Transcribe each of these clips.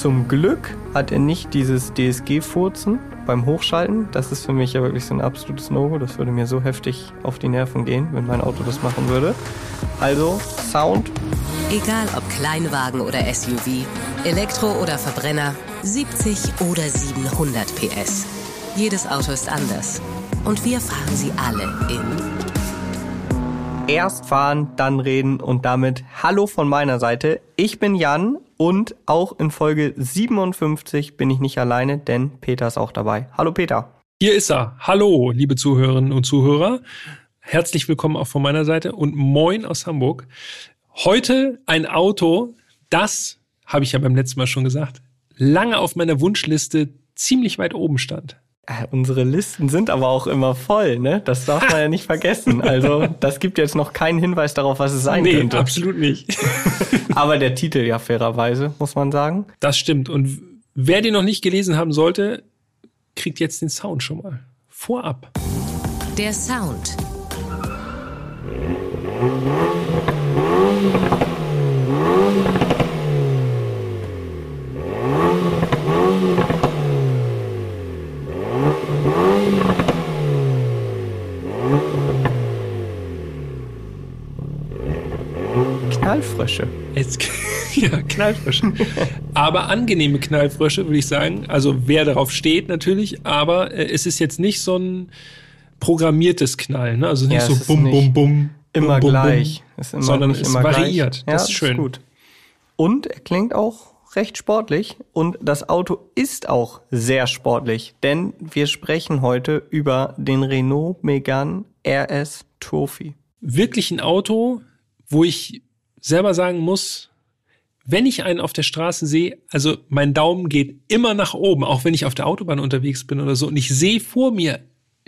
Zum Glück hat er nicht dieses DSG-Furzen beim Hochschalten. Das ist für mich ja wirklich so ein absolutes No-Go. Das würde mir so heftig auf die Nerven gehen, wenn mein Auto das machen würde. Also, Sound. Egal ob Kleinwagen oder SUV, Elektro oder Verbrenner, 70 oder 700 PS. Jedes Auto ist anders. Und wir fahren sie alle in Erst fahren, dann reden und damit Hallo von meiner Seite. Ich bin Jan und auch in Folge 57 bin ich nicht alleine, denn Peter ist auch dabei. Hallo Peter. Hier ist er. Hallo, liebe Zuhörerinnen und Zuhörer. Herzlich willkommen auch von meiner Seite und moin aus Hamburg. Heute ein Auto, das, habe ich ja beim letzten Mal schon gesagt, lange auf meiner Wunschliste ziemlich weit oben stand. Äh, unsere Listen sind aber auch immer voll, ne? Das darf man ja nicht vergessen. Also, das gibt jetzt noch keinen Hinweis darauf, was es sein nee, könnte. absolut nicht. aber der Titel ja fairerweise, muss man sagen. Das stimmt. Und wer den noch nicht gelesen haben sollte, kriegt jetzt den Sound schon mal. Vorab. Der Sound. Knallfrösche. Es, ja, Knallfrösche. aber angenehme Knallfrösche, würde ich sagen. Also wer darauf steht natürlich, aber äh, es ist jetzt nicht so ein programmiertes Knallen. Ne? Also nicht Ja, so ist bum, bum, bum. Immer bum, gleich. Bum, Ist immer, sondern es immer variiert. Gleich. Das ja, ist schön. gut. Und er klingt auch recht sportlich und das Auto ist auch sehr sportlich, denn wir sprechen heute über den Renault Megane RS Trophy. Wirklich ein Auto, wo ich selber sagen muss, wenn ich einen auf der Straße sehe, also mein Daumen geht immer nach oben, auch wenn ich auf der Autobahn unterwegs bin oder so, und ich sehe vor mir,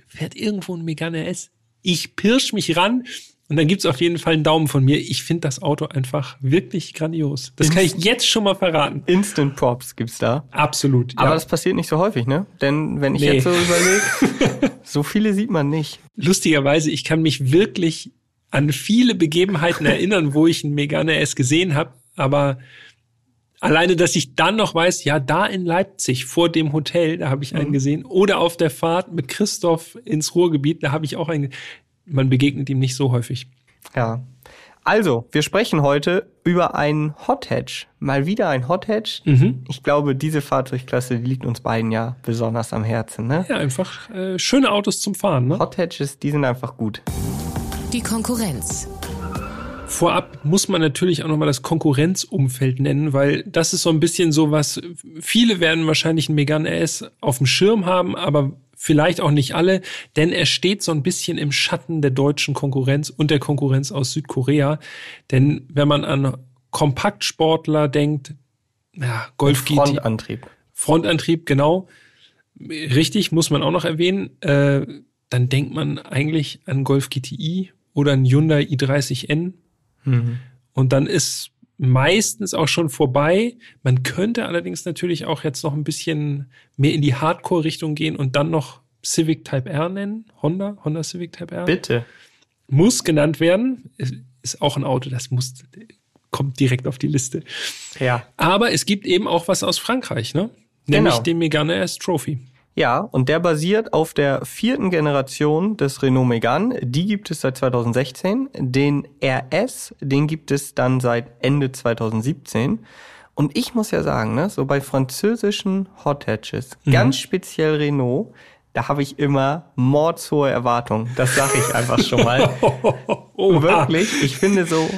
fährt irgendwo ein Megane RS. Ich pirsch mich ran und dann gibt's auf jeden Fall einen Daumen von mir. Ich finde das Auto einfach wirklich grandios. Das kann ich jetzt schon mal verraten. Instant Props gibt's da. Absolut. Aber ja. das passiert nicht so häufig, ne? Denn wenn ich Nee. jetzt so überlege, so viele sieht man nicht. lustigerweise, ich kann mich wirklich an viele Begebenheiten erinnern, wo ich einen Megane S gesehen habe, aber alleine, dass ich dann noch weiß, ja, da in Leipzig vor dem Hotel, da habe ich einen gesehen, oder auf der Fahrt mit Christoph ins Ruhrgebiet, da habe ich auch einen. Man begegnet ihm nicht so häufig. Ja. Also, wir sprechen heute über einen Hot Hatch. Mal wieder ein Hot Hatch. Mhm. Ich glaube, diese Fahrzeugklasse die liegt uns beiden ja besonders am Herzen, ne? Ja, einfach äh, schöne Autos zum Fahren. Ne? Hot Hatches, die sind einfach gut. Die Konkurrenz. Vorab muss man natürlich auch nochmal das Konkurrenzumfeld nennen, weil das ist so ein bisschen so was, viele werden wahrscheinlich einen Megane RS auf dem Schirm haben, aber vielleicht auch nicht alle, denn er steht so ein bisschen im Schatten der deutschen Konkurrenz und der Konkurrenz aus Südkorea. Denn wenn man an Kompaktsportler denkt, ja, Golf GT, Frontantrieb. Frontantrieb, genau. Richtig, muss man auch noch erwähnen. Äh, dann denkt man eigentlich an Golf GTI oder ein Hyundai i30N. Mhm. Und dann ist meistens auch schon vorbei. Man könnte allerdings natürlich auch jetzt noch ein bisschen mehr in die Hardcore-Richtung gehen und dann noch Civic Type R nennen. Honda, Honda Civic Type R. Bitte. Muss genannt werden. Ist- auch ein Auto, das muss, kommt direkt auf die Liste. Ja. Aber es gibt eben auch was aus Frankreich, ne? Nämlich Genau. den Megane S Trophy. Ja, und der basiert auf der vierten Generation des Renault Megane. Die gibt es seit 2016. Den RS, den gibt es dann seit Ende 2017. Und ich muss ja sagen, ne, so bei französischen Hot Hatches, ganz speziell Renault, da habe ich immer mordshohe Erwartungen. Das sage ich einfach schon mal. Oh, Wirklich, ich finde so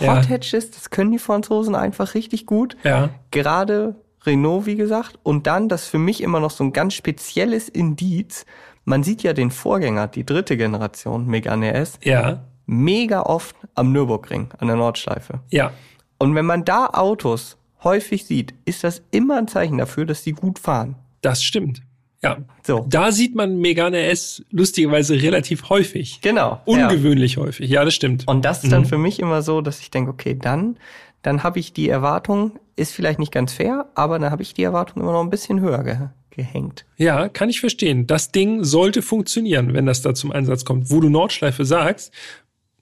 Ja. Hot Hatches, das können die Franzosen einfach richtig gut. Ja. Gerade Renault, wie gesagt. Und dann das für mich immer noch so ein ganz spezielles Indiz. Man sieht ja den Vorgänger, die dritte Generation Megane S, Ja, mega oft am Nürburgring, an der Nordschleife. ja. Und wenn man da Autos häufig sieht, ist das immer ein Zeichen dafür, dass die gut fahren. Das stimmt. Ja. So. Da sieht man Megane S lustigerweise relativ häufig. Genau. ja. Ungewöhnlich häufig. Ja, das stimmt. Und das ist dann für mich immer so, dass ich denke, okay, dann, dann habe ich die Erwartung, ist vielleicht nicht ganz fair, aber dann habe ich die Erwartung immer noch ein bisschen höher ge gehängt. Ja, kann ich verstehen. Das Ding sollte funktionieren, wenn das da zum Einsatz kommt. Wo du Nordschleife sagst,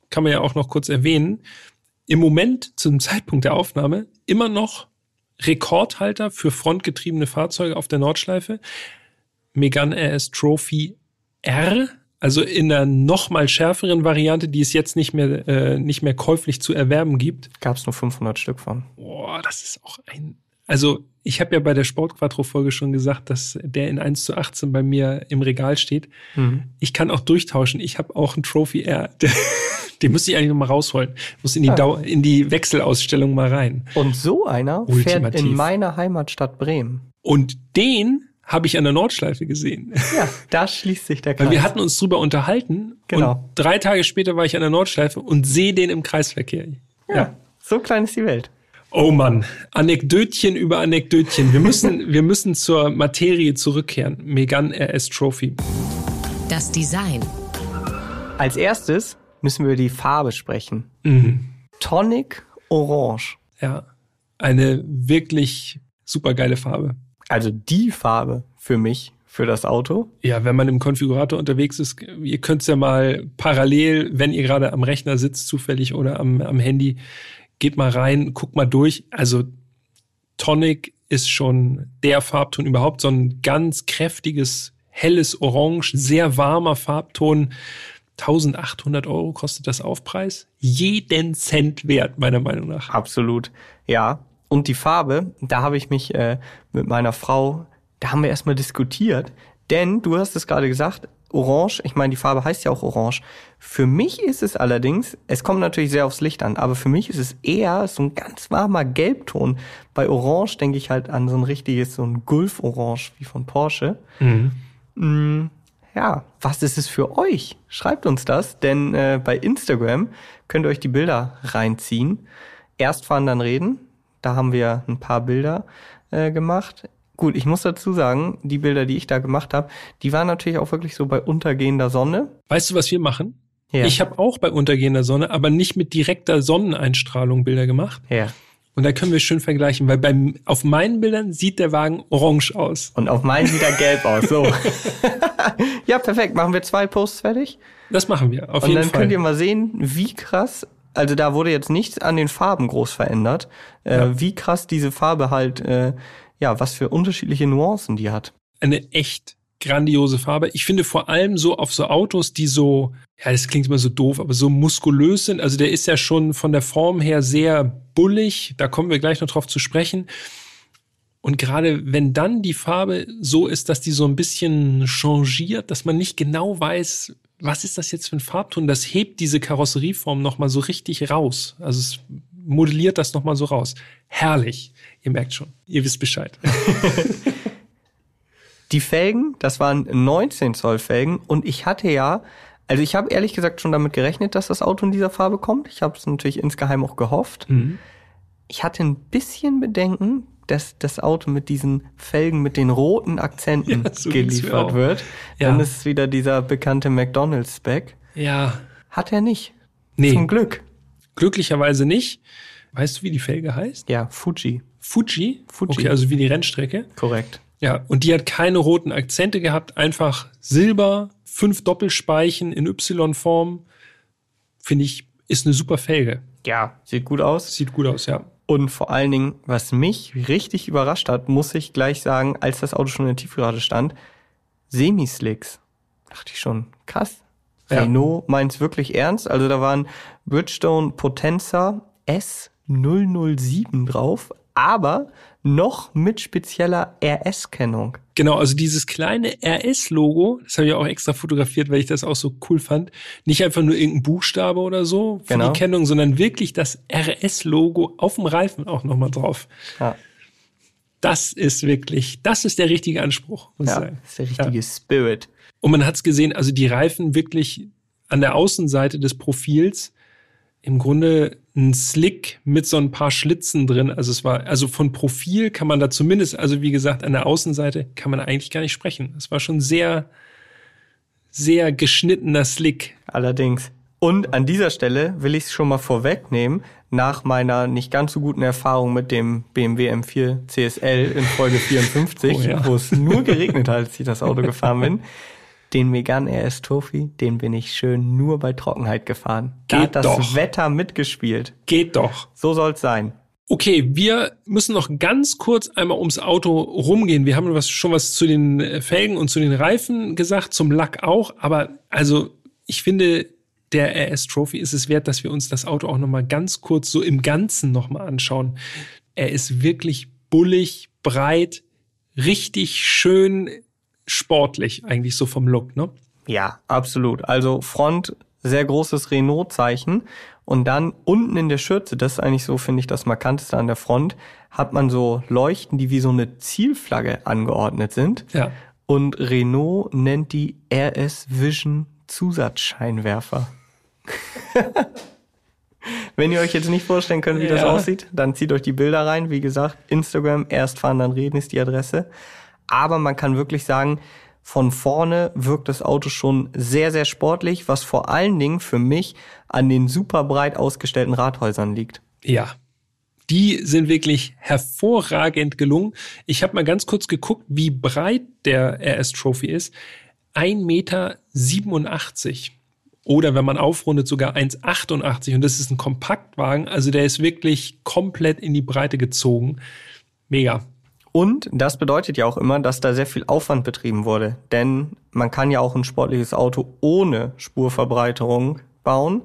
kann man ja auch noch kurz erwähnen, im Moment zum Zeitpunkt der Aufnahme immer noch Rekordhalter für frontgetriebene Fahrzeuge auf der Nordschleife. Megane RS Trophy R, also in einer noch mal schärferen Variante, die es jetzt nicht mehr, äh, nicht mehr käuflich zu erwerben gibt. Gab es nur 500 Stück von. Boah, das ist auch ein. Also ich habe ja bei der Sportquattro-Folge schon gesagt, dass der in 1 zu 18 bei mir im Regal steht. Mhm. Ich kann auch durchtauschen. Ich habe auch einen Trophy R. Den müsste ich eigentlich noch mal rausholen. Muss in die, ja. Dau in die Wechselausstellung mal rein. Und so einer Ultimativ. fährt in meiner Heimatstadt Bremen. Und den habe ich an der Nordschleife gesehen. Ja, da schließt sich der Kreis. Weil wir hatten uns drüber unterhalten. Genau. Und drei Tage später war ich an der Nordschleife und sehe den im Kreisverkehr. Ja, ja. so klein ist die Welt. Oh Mann, Anekdötchen über Anekdötchen. Wir müssen, wir müssen zur Materie zurückkehren. Megan RS Trophy. Das Design. Als erstes müssen wir über die Farbe sprechen. Mhm. Tonic Orange. Ja, eine wirklich supergeile Farbe. Also die Farbe für mich, für das Auto. Ja, wenn man im Konfigurator unterwegs ist, ihr könnt es ja mal parallel, wenn ihr gerade am Rechner sitzt, zufällig oder am, am Handy, geht mal rein, guckt mal durch. Also Tonic ist schon der Farbton überhaupt, so ein ganz kräftiges, helles Orange, sehr warmer Farbton. 1800 Euro kostet das Aufpreis. Jeden Cent wert, meiner Meinung nach. Absolut. Ja. Und die Farbe, da habe ich mich äh, mit meiner Frau, da haben wir erstmal diskutiert. Denn du hast es gerade gesagt, Orange, ich meine, die Farbe heißt ja auch Orange. Für mich ist es allerdings, es kommt natürlich sehr aufs Licht an, aber für mich ist es eher so ein ganz warmer Gelbton. Bei Orange denke ich halt an so ein richtiges, so ein Gulf-Orange wie von Porsche. Mhm. Mm, ja, was ist es für euch? Schreibt uns das, denn äh, bei Instagram könnt ihr euch die Bilder reinziehen. Erst fahren, dann reden. Da haben wir ein paar Bilder äh, gemacht. Gut, ich muss dazu sagen, die Bilder, die ich da gemacht habe, die waren natürlich auch wirklich so bei untergehender Sonne. Weißt du, was wir machen? Ja. Ich habe auch bei untergehender Sonne, aber nicht mit direkter Sonneneinstrahlung Bilder gemacht. Ja. Und da können wir schön vergleichen, weil beim, auf meinen Bildern sieht der Wagen orange aus. Und auf meinen sieht er gelb aus, so. ja, perfekt. Machen wir zwei Posts fertig? Das machen wir, auf Und jeden Fall. Und dann könnt ihr mal sehen, wie krass, also da wurde jetzt nichts an den Farben groß verändert, äh, ja. wie krass diese Farbe halt äh, ja, was für unterschiedliche Nuancen die hat. Eine echt grandiose Farbe. Ich finde vor allem so auf so Autos, die so, ja, das klingt immer so doof, aber so muskulös sind. Also der ist ja schon von der Form her sehr bullig. Da kommen wir gleich noch drauf zu sprechen. Und gerade wenn dann die Farbe so ist, dass die so ein bisschen changiert, dass man nicht genau weiß, was ist das jetzt für ein Farbton, das hebt diese Karosserieform nochmal so richtig raus. Also es modelliert das nochmal so raus. Herrlich. Ihr merkt schon, ihr wisst Bescheid. Die Felgen, das waren 19 Zoll Felgen und ich hatte ja, also ich habe ehrlich gesagt schon damit gerechnet, dass das Auto in dieser Farbe kommt. Ich habe es natürlich insgeheim auch gehofft. Mhm. Ich hatte ein bisschen Bedenken, dass das Auto mit diesen Felgen mit den roten Akzenten ja, so geliefert wird. Ja. Dann ist es wieder dieser bekannte McDonald's-Spec. Ja. Hat er nicht. Nee. Zum Glück. Glücklicherweise nicht. Weißt du, wie die Felge heißt? Ja, Fuji. Fuji? Fuji. Okay, also wie die Rennstrecke. Korrekt. Ja, und die hat keine roten Akzente gehabt, einfach Silber, fünf Doppelspeichen in Y-Form. Finde ich, ist eine super Felge. Ja, sieht gut aus. Sieht gut aus, ja. Und vor allen Dingen, was mich richtig überrascht hat, muss ich gleich sagen, als das Auto schon in der Tiefgarage stand, Semislicks. Dachte ich schon, krass. Ja. Renault meint's wirklich ernst. Also da waren Bridgestone Potenza S007 drauf, aber noch mit spezieller RS-Kennung. Genau, also dieses kleine RS-Logo, das habe ich auch extra fotografiert, weil ich das auch so cool fand. Nicht einfach nur irgendein Buchstabe oder so für genau. die Kennung, sondern wirklich das RS-Logo auf dem Reifen auch nochmal drauf. Ja. Das ist wirklich, das ist der richtige Anspruch, muss ja, ich sagen. Das ist der richtige ja. Spirit. Und man hat es gesehen, also die Reifen wirklich an der Außenseite des Profils im Grunde ein Slick mit so ein paar Schlitzen drin. Also es war, also von Profil kann man da zumindest, also wie gesagt, an der Außenseite kann man eigentlich gar nicht sprechen. Es war schon sehr, sehr geschnittener Slick. Allerdings. Und an dieser Stelle will ich es schon mal vorwegnehmen, nach meiner nicht ganz so guten Erfahrung mit dem BMW M4 CSL in Folge 54, oh ja. wo es nur geregnet hat, als ich das Auto gefahren bin, den Megane RS Trophy, den bin ich schön nur bei Trockenheit gefahren. Da Geht hat das doch. Wetter mitgespielt. Geht doch. So soll's sein. Okay, wir müssen noch ganz kurz einmal ums Auto rumgehen. Wir haben was, schon was zu den Felgen und zu den Reifen gesagt, zum Lack auch. Aber also ich finde, der RS Trophy ist es wert, dass wir uns das Auto auch noch mal ganz kurz so im Ganzen noch mal anschauen. Er ist wirklich bullig, breit, richtig schön sportlich eigentlich so vom Look, ne? Ja, absolut. Also Front sehr großes Renault-Zeichen und dann unten in der Schürze, das ist eigentlich so, finde ich, das markanteste an der Front, hat man so Leuchten, die wie so eine Zielflagge angeordnet sind. Ja. Und Renault nennt die RS Vision Zusatzscheinwerfer. Wenn ihr euch jetzt nicht vorstellen könnt, wie ja. das aussieht, dann zieht euch die Bilder rein. Wie gesagt, Instagram, erst fahren, dann reden ist die Adresse. Aber man kann wirklich sagen, von vorne wirkt das Auto schon sehr, sehr sportlich, was vor allen Dingen für mich an den super breit ausgestellten Rathäusern liegt. Ja, die sind wirklich hervorragend gelungen. Ich habe mal ganz kurz geguckt, wie breit der RS Trophy ist. 1,87 Meter. Oder wenn man aufrundet, sogar 1,88. Und das ist ein Kompaktwagen. Also der ist wirklich komplett in die Breite gezogen. Mega. Und das bedeutet ja auch immer, dass da sehr viel Aufwand betrieben wurde. Denn man kann ja auch ein sportliches Auto ohne Spurverbreiterung bauen.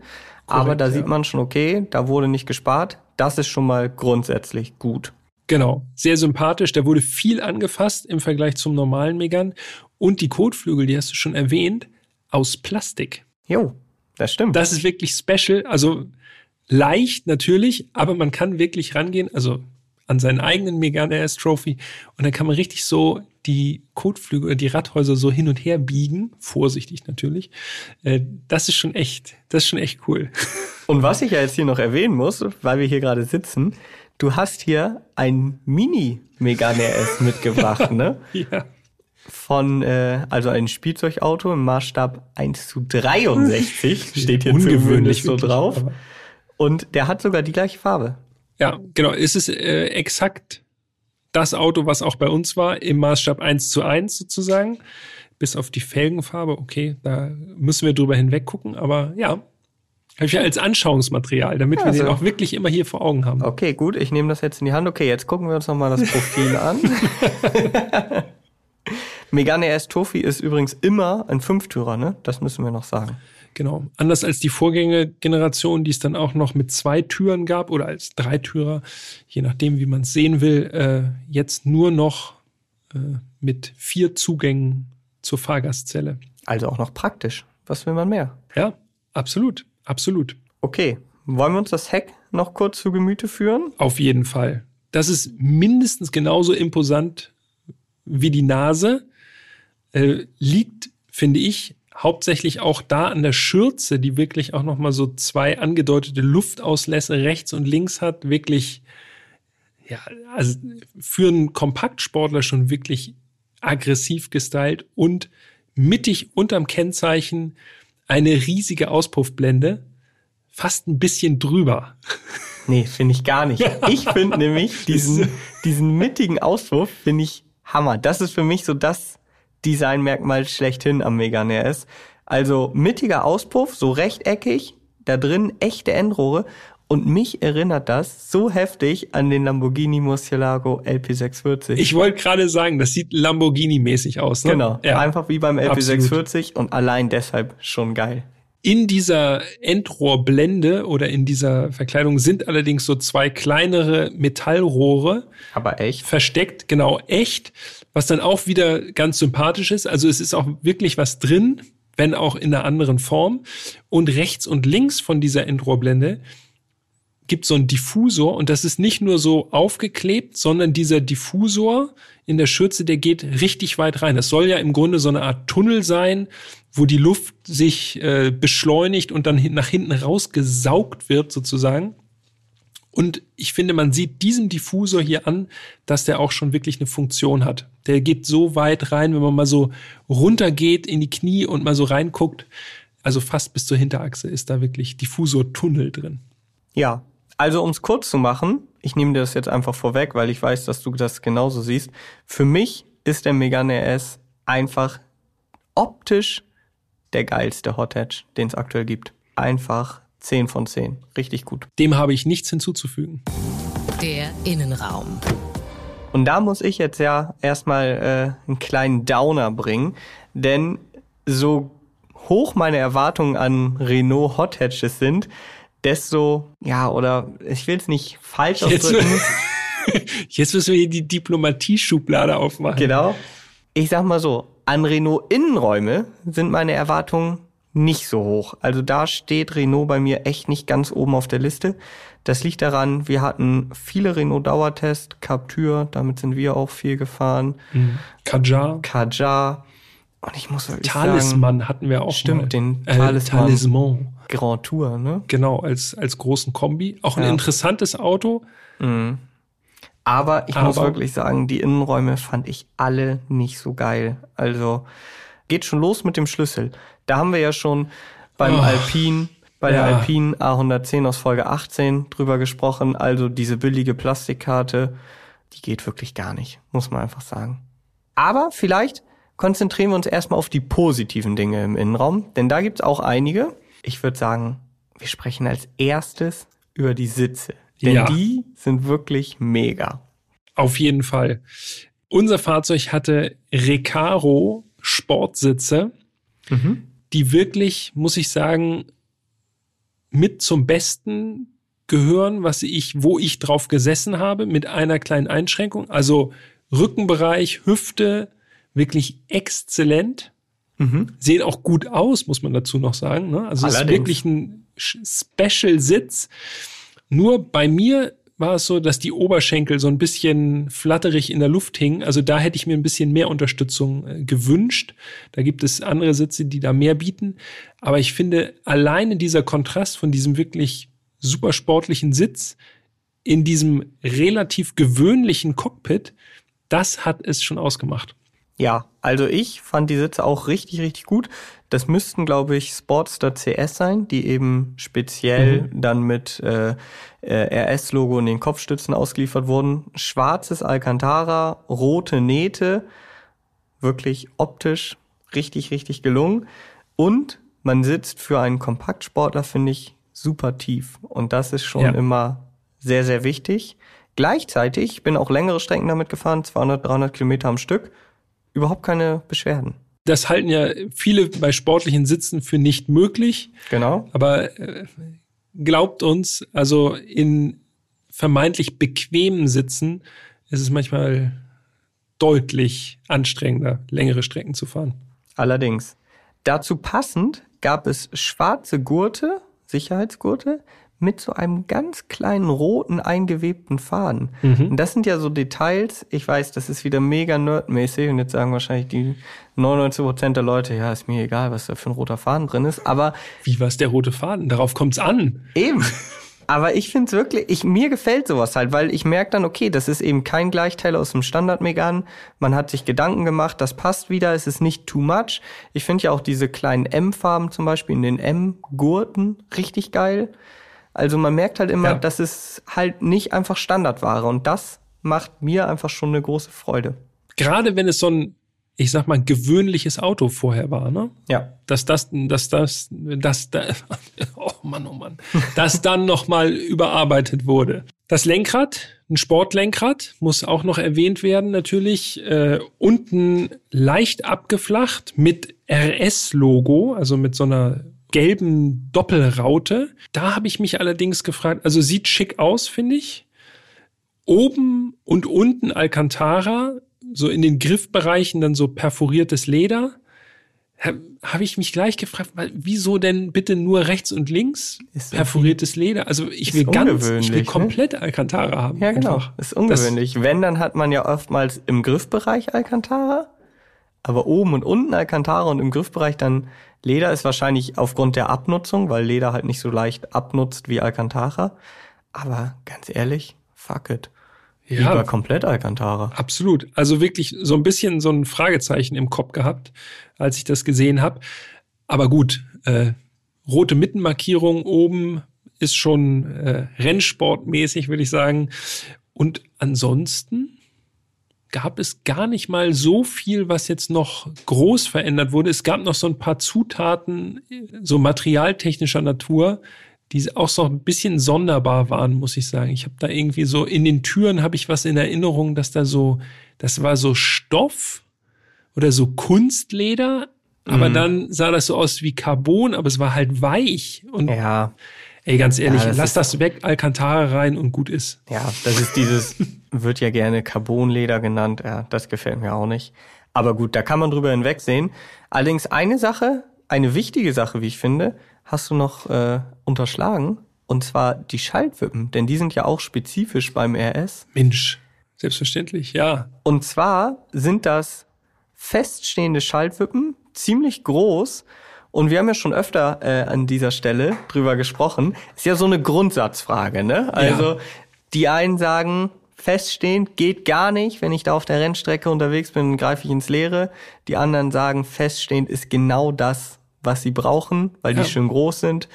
Korrekt, Aber da ja. sieht man schon, okay, da wurde nicht gespart. Das ist schon mal grundsätzlich gut. Genau, sehr sympathisch. Da wurde viel angefasst im Vergleich zum normalen Megan. Und die Kotflügel, die hast du schon erwähnt, aus Plastik. Jo, das stimmt. Das ist wirklich special. Also leicht natürlich, aber man kann wirklich rangehen. Also an seinen eigenen Megane RS Trophy und dann kann man richtig so die Kotflügel oder die Radhäuser so hin und her biegen, vorsichtig natürlich. Äh, das ist schon echt, das ist schon echt cool. Und was ich ja jetzt hier noch erwähnen muss, weil wir hier gerade sitzen, du hast hier ein Mini Megane RS mitgebracht, ne? ja. Von, äh, also ein Spielzeugauto im Maßstab 1 zu 63, steht hier ungewöhnlich so drauf. Und der hat sogar die gleiche Farbe. Ja, genau. Es ist äh, exakt das Auto, was auch bei uns war, im Maßstab 1 zu 1 sozusagen. Bis auf die Felgenfarbe, okay, da müssen wir drüber hinweg gucken, aber ja, habe ich ja als Anschauungsmaterial, damit ja, wir den auch wirklich immer hier vor Augen haben. Okay, gut, ich nehme das jetzt in die Hand. Okay, jetzt gucken wir uns nochmal das Profil an. Megane S Trophy ist übrigens immer ein Fünftürer, ne? Das müssen wir noch sagen. Genau. Anders als die Vorgängergeneration, die es dann auch noch mit zwei Türen gab oder als Dreitürer, je nachdem, wie man es sehen will, äh, jetzt nur noch äh, mit vier Zugängen zur Fahrgastzelle. Also auch noch praktisch. Was will man mehr? Ja, absolut, absolut. Okay, wollen wir uns das Heck noch kurz zu Gemüte führen? Auf jeden Fall. Das ist mindestens genauso imposant wie die Nase. Äh, liegt, finde ich, hauptsächlich auch da an der Schürze, die wirklich auch noch mal so zwei angedeutete Luftauslässe rechts und links hat, wirklich ja, also für einen Kompaktsportler schon wirklich aggressiv gestylt und mittig unterm Kennzeichen eine riesige Auspuffblende, fast ein bisschen drüber. Nee, finde ich gar nicht. Ich finde nämlich diesen, diesen mittigen Auspuff finde ich Hammer. Das ist für mich so das Designmerkmal schlechthin am Megane RS. Also mittiger Auspuff, so rechteckig, da drin echte Endrohre und mich erinnert das so heftig an den Lamborghini Murcielago LP640. Ich wollte gerade sagen, das sieht Lamborghini-mäßig aus. Ne? Genau, ja. einfach wie beim LP640 Absolut. und allein deshalb schon geil. In dieser Endrohrblende oder in dieser Verkleidung sind allerdings so zwei kleinere Metallrohre. Aber echt? Versteckt, genau, echt. Was dann auch wieder ganz sympathisch ist. Also es ist auch wirklich was drin, wenn auch in einer anderen Form. Und rechts und links von dieser Endrohrblende gibt so einen Diffusor und das ist nicht nur so aufgeklebt, sondern dieser Diffusor in der Schürze, der geht richtig weit rein. Das soll ja im Grunde so eine Art Tunnel sein, wo die Luft sich äh, beschleunigt und dann nach hinten rausgesaugt wird sozusagen. Und ich finde, man sieht diesem Diffusor hier an, dass der auch schon wirklich eine Funktion hat. Der geht so weit rein, wenn man mal so runtergeht in die Knie und mal so reinguckt. Also fast bis zur Hinterachse ist da wirklich Diffusor-Tunnel drin. Ja, also um es kurz zu machen, ich nehme dir das jetzt einfach vorweg, weil ich weiß, dass du das genauso siehst. Für mich ist der Megane RS einfach optisch der geilste Hot Hatch, den es aktuell gibt. Einfach 10 von 10. Richtig gut. Dem habe ich nichts hinzuzufügen. Der Innenraum. Und da muss ich jetzt ja erstmal äh, einen kleinen Downer bringen, denn so hoch meine Erwartungen an Renault Hot Hatches sind, desto, ja, oder ich will es nicht falsch Jetzt, ausdrücken. jetzt müssen wir hier die Diplomatie-Schublade aufmachen. Genau. Ich sag mal so, an Renault Innenräume sind meine Erwartungen nicht so hoch. Also da steht Renault bei mir echt nicht ganz oben auf der Liste. Das liegt daran, wir hatten viele Renault Dauertest, Captur, damit sind wir auch viel gefahren. Mhm. Kajar. Kajar. Und ich muss wirklich Talisman sagen, hatten wir auch Stimmt, mal. den Äh, Talisman. Talisman. Grand Tour, ne? Genau, als, als großen Kombi. Auch ein Ja. interessantes Auto. Aber ich muss Aber- wirklich sagen, die Innenräume fand ich alle nicht so geil. Also geht schon los mit dem Schlüssel. Da haben wir ja schon beim Oh. Alpine, bei der Ja. Alpine A110 aus Folge 18 drüber gesprochen. Also diese billige Plastikkarte, die geht wirklich gar nicht, muss man einfach sagen. Aber vielleicht konzentrieren wir uns erstmal auf die positiven Dinge im Innenraum, denn da gibt's auch einige. Ich würde sagen, wir sprechen als erstes über die Sitze. Denn Ja. die sind wirklich mega. Auf jeden Fall. Unser Fahrzeug hatte Recaro Sportsitze, die wirklich, muss ich sagen, mit zum Besten gehören, was ich, wo ich drauf gesessen habe, mit einer kleinen Einschränkung. Also Rückenbereich, Hüfte, wirklich exzellent. Sehen auch gut aus, muss man dazu noch sagen. Ne? Also es ist wirklich ein Special-Sitz. Nur bei mir war es so, dass die Oberschenkel so ein bisschen flatterig in der Luft hingen. Also da hätte ich mir ein bisschen mehr Unterstützung äh, gewünscht. Da gibt es andere Sitze, die da mehr bieten. Aber ich finde, alleine dieser Kontrast von diesem wirklich super sportlichen Sitz in diesem relativ gewöhnlichen Cockpit, das hat es schon ausgemacht. Ja, also ich fand die Sitze auch richtig, richtig gut. Das müssten, glaube ich, Sportster CS sein, die eben speziell dann mit äh, äh, RS-Logo in den Kopfstützen ausgeliefert wurden. Schwarzes Alcantara, rote Nähte, wirklich optisch richtig, richtig gelungen. Und man sitzt für einen Kompaktsportler, finde ich, super tief. Und das ist schon Ja. immer sehr, sehr wichtig. Gleichzeitig, ich bin auch längere Strecken damit gefahren, 200, 300 Kilometer am Stück, überhaupt keine Beschwerden. Das halten ja viele bei sportlichen Sitzen für nicht möglich. Genau. Aber äh, glaubt uns, also in vermeintlich bequemen Sitzen ist es manchmal deutlich anstrengender, längere Strecken zu fahren. Allerdings. Dazu passend gab es schwarze Gurte, Sicherheitsgurte, mit so einem ganz kleinen roten eingewebten Faden. Und das sind ja so Details. Ich weiß, das ist wieder mega nerdmäßig und jetzt sagen wahrscheinlich die 99% der Leute, ja, ist mir egal, was da für ein roter Faden drin ist. Aber Wie was der rote Faden? Darauf kommt's an. Eben. Aber ich finde es wirklich, ich, mir gefällt sowas halt, weil ich merke dann, okay, das ist eben kein Gleichteil aus dem Standard Megan. Man hat sich Gedanken gemacht, das passt wieder, es ist nicht too much. Ich finde ja auch diese kleinen M-Farben zum Beispiel in den M-Gurten richtig geil. Also man merkt halt immer, Ja. dass es halt nicht einfach Standardware und das macht mir einfach schon eine große Freude. Gerade wenn es so ein, ich sag mal, gewöhnliches Auto vorher war, ne? Ja. Dass das, dass das, dass da, oh Mann, oh Mann, dass dann nochmal überarbeitet wurde. Das Lenkrad, ein Sportlenkrad, muss auch noch erwähnt werden, natürlich. Äh, unten leicht abgeflacht mit RS-Logo, also mit so einer gelben Doppelraute. Da habe ich mich allerdings gefragt, also sieht schick aus, finde ich. Oben und unten Alcantara, so in den Griffbereichen dann so perforiertes Leder. Habe hab ich mich gleich gefragt, weil, wieso denn bitte nur rechts und links Ist perforiertes Leder? Also ich will ganz, ich will ne? komplett Alcantara haben. Ja, genau. einfach. Ist ungewöhnlich. Wenn, dann hat man ja oftmals im Griffbereich Alcantara, aber oben und unten Alcantara und im Griffbereich dann Leder ist wahrscheinlich aufgrund der Abnutzung, weil Leder halt nicht so leicht abnutzt wie Alcantara. Aber ganz ehrlich, fuck it. Ja. Lieber komplett Alcantara. Absolut. Also wirklich so ein bisschen so ein Fragezeichen im Kopf gehabt, als ich das gesehen habe. Aber gut, äh, rote Mittenmarkierung oben ist schon äh, Rennsportmäßig, würde ich sagen. Und ansonsten gab es gar nicht mal so viel, was jetzt noch groß verändert wurde. Es gab noch so ein paar Zutaten, so materialtechnischer Natur, die auch so ein bisschen sonderbar waren, muss ich sagen. Ich habe da irgendwie so in den Türen habe ich was in Erinnerung, dass da so, das war so Stoff oder so Kunstleder, aber mhm. dann sah das so aus wie Carbon, aber es war halt weich und ja. Ey, ganz ehrlich, ja, das lass das weg, Alcantara rein und gut ist. Ja, das ist dieses, wird ja gerne Carbonleder genannt. Ja, das gefällt mir auch nicht. Aber gut, da kann man drüber hinwegsehen. Allerdings eine Sache, eine wichtige Sache, wie ich finde, hast du noch äh, unterschlagen. Und zwar die Schaltwippen, denn die sind ja auch spezifisch beim RS. Mensch, selbstverständlich, ja. Und zwar sind das feststehende Schaltwippen, ziemlich groß und wir haben ja schon öfter äh, an dieser Stelle drüber gesprochen. Ist ja so eine Grundsatzfrage, ne? Also ja. die einen sagen, feststehend geht gar nicht. Wenn ich da auf der Rennstrecke unterwegs bin, greife ich ins Leere. Die anderen sagen, feststehend ist genau das, was sie brauchen, weil ja. die schön groß sind.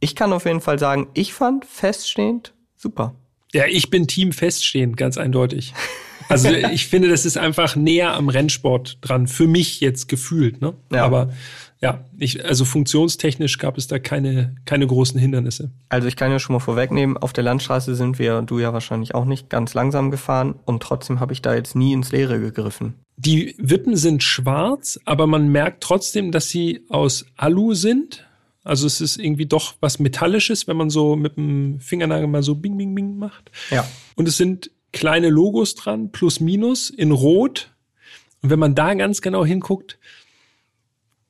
Ich kann auf jeden Fall sagen, ich fand feststehend super. Ja, ich bin Team feststehend, ganz eindeutig. Also ich finde, das ist einfach näher am Rennsport dran, für mich jetzt gefühlt. Ne? Ja. Aber ja, ich, also funktionstechnisch gab es da keine, keine großen Hindernisse. Also ich kann ja schon mal vorwegnehmen, auf der Landstraße sind wir, du ja wahrscheinlich auch nicht, ganz langsam gefahren und trotzdem habe ich da jetzt nie ins Leere gegriffen. Die Wippen sind schwarz, aber man merkt trotzdem, dass sie aus Alu sind. Also es ist irgendwie doch was Metallisches, wenn man so mit dem Fingernagel mal so bing, bing, bing macht. Ja. Und es sind kleine Logos dran, plus minus, in Rot. Und wenn man da ganz genau hinguckt,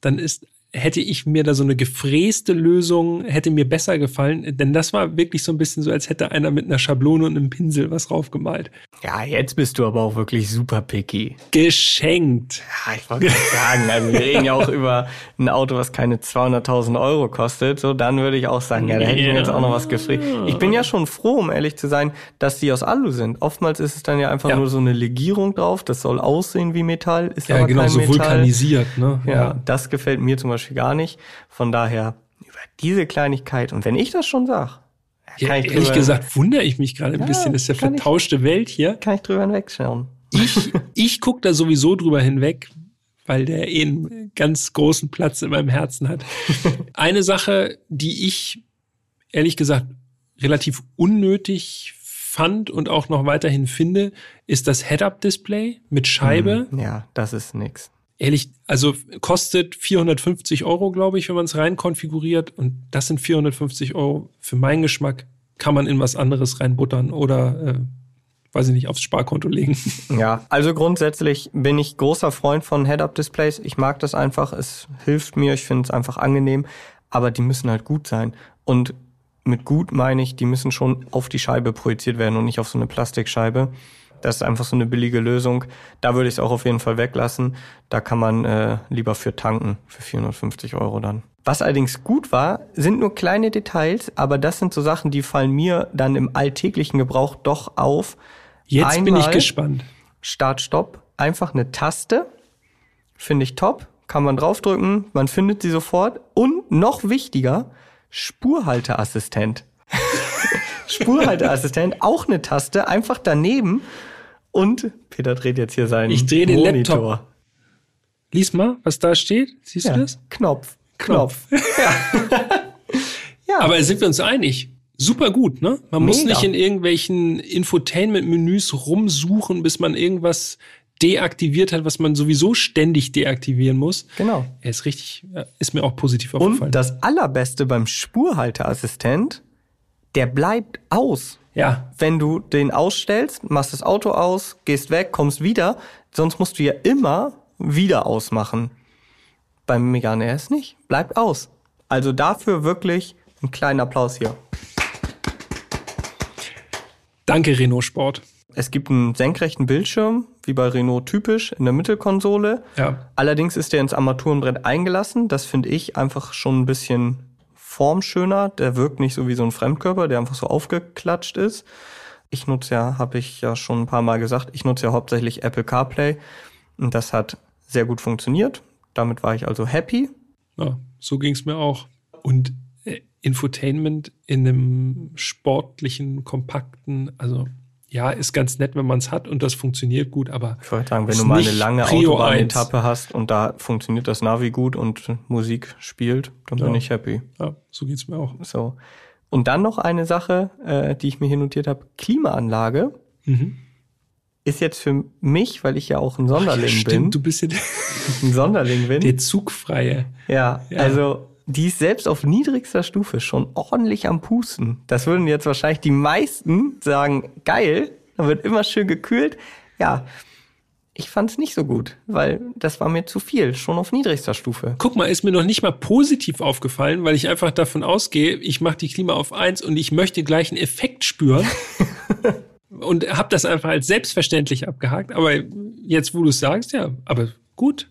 dann ist hätte ich mir da so eine gefräste Lösung, hätte mir besser gefallen, denn das war wirklich so ein bisschen so, als hätte einer mit einer Schablone und einem Pinsel was draufgemalt. Ja, jetzt bist du aber auch wirklich super picky. Geschenkt. Ja, ich wollte sagen, also wir reden ja auch über ein Auto, was keine 200.000 Euro kostet, so dann würde ich auch sagen, ja, da hätte ich mir jetzt auch noch was gefräst. Ich bin ja schon froh, um ehrlich zu sein, dass die aus Alu sind. Oftmals ist es dann ja einfach ja. nur so eine Legierung drauf, das soll aussehen wie Metall, ist ja, aber genau, kein so Metall. vulkanisiert, ne? Ja, ja, das gefällt mir zum Beispiel Beispiel gar nicht. Von daher, über diese Kleinigkeit, und wenn ich das schon sag, ja, ehrlich drüber, gesagt, wundere ich mich gerade ein ja, bisschen. Das ist ja vertauschte ich, Welt hier. Kann ich drüber hinwegschauen. Ich, ich gucke da sowieso drüber hinweg, weil der eh einen ganz großen Platz in meinem Herzen hat. Eine Sache, die ich ehrlich gesagt relativ unnötig fand und auch noch weiterhin finde, ist das Head-Up-Display mit Scheibe. Hm, ja, das ist nix. Ehrlich, also kostet 450 Euro, glaube ich, wenn man es rein konfiguriert. Und das sind 450 Euro. Für meinen Geschmack kann man in was anderes reinbuttern oder, äh, weiß ich nicht, aufs Sparkonto legen. Ja, also grundsätzlich bin ich großer Freund von Head-Up-Displays. Ich mag das einfach. Es hilft mir. Ich finde es einfach angenehm. Aber die müssen halt gut sein. Und mit gut meine ich, die müssen schon auf die Scheibe projiziert werden und nicht auf so eine Plastikscheibe. Das ist einfach so eine billige Lösung. Da würde ich es auch auf jeden Fall weglassen. Da kann man äh, lieber für tanken, für 450 Euro dann. Was allerdings gut war, sind nur kleine Details, aber das sind so Sachen, die fallen mir dann im alltäglichen Gebrauch doch auf. Jetzt Einmal bin ich gespannt. Start, Stopp, einfach eine Taste. Finde ich top. Kann man draufdrücken, man findet sie sofort. Und noch wichtiger, Spurhalteassistent. Spurhalteassistent, auch eine Taste, einfach daneben. Und Peter dreht jetzt hier seinen Ich drehe den Monitor. Laptop. Lies mal, was da steht. Siehst ja, du das? Knopf. Knopf. Knopf. ja. ja. Aber sind wir uns einig? Super gut, ne? Man Mega. muss nicht in irgendwelchen Infotainment-Menüs rumsuchen, bis man irgendwas deaktiviert hat, was man sowieso ständig deaktivieren muss. Genau. Er ist richtig, ist mir auch positiv aufgefallen. Und das allerbeste beim Spurhalteassistent, der bleibt aus. Ja. Wenn du den ausstellst, machst das Auto aus, gehst weg, kommst wieder, sonst musst du ja immer wieder ausmachen. Beim Megane RS nicht. Bleibt aus. Also dafür wirklich einen kleinen Applaus hier. Danke, Renault Sport. Es gibt einen senkrechten Bildschirm, wie bei Renault typisch, in der Mittelkonsole. Ja. Allerdings ist der ins Armaturenbrett eingelassen. Das finde ich einfach schon ein bisschen formschöner. Der wirkt nicht so wie so ein Fremdkörper, der einfach so aufgeklatscht ist. Ich nutze ja, habe ich ja schon ein paar Mal gesagt, ich nutze ja hauptsächlich Apple CarPlay und das hat sehr gut funktioniert. Damit war ich also happy. Ja, so ging es mir auch. Und äh, Infotainment in einem sportlichen, kompakten, also ja, ist ganz nett, wenn man es hat und das funktioniert gut, aber. Ich wollte sagen, wenn du mal eine lange Autobahnetappe hast und da funktioniert das Navi gut und Musik spielt, dann ja. bin ich happy. Ja, so geht's mir auch. So. Und dann noch eine Sache, äh, die ich mir hier notiert habe, Klimaanlage. Mhm. Ist jetzt für mich, weil ich ja auch ein Sonderling ja, stimmt, bin. du bist ja der, ein Sonderling bin. der Zugfreie. Ja, Ja. also die ist selbst auf niedrigster Stufe schon ordentlich am Pusten. Das würden jetzt wahrscheinlich die meisten sagen, geil, da wird immer schön gekühlt. Ja, ich fand's nicht so gut, weil das war mir zu viel, schon auf niedrigster Stufe. Guck mal, ist mir noch nicht mal positiv aufgefallen, weil ich einfach davon ausgehe, ich mache die Klima auf eins und ich möchte gleich einen Effekt spüren. und habe das einfach als selbstverständlich abgehakt. Aber jetzt, wo du es sagst, ja, aber gut.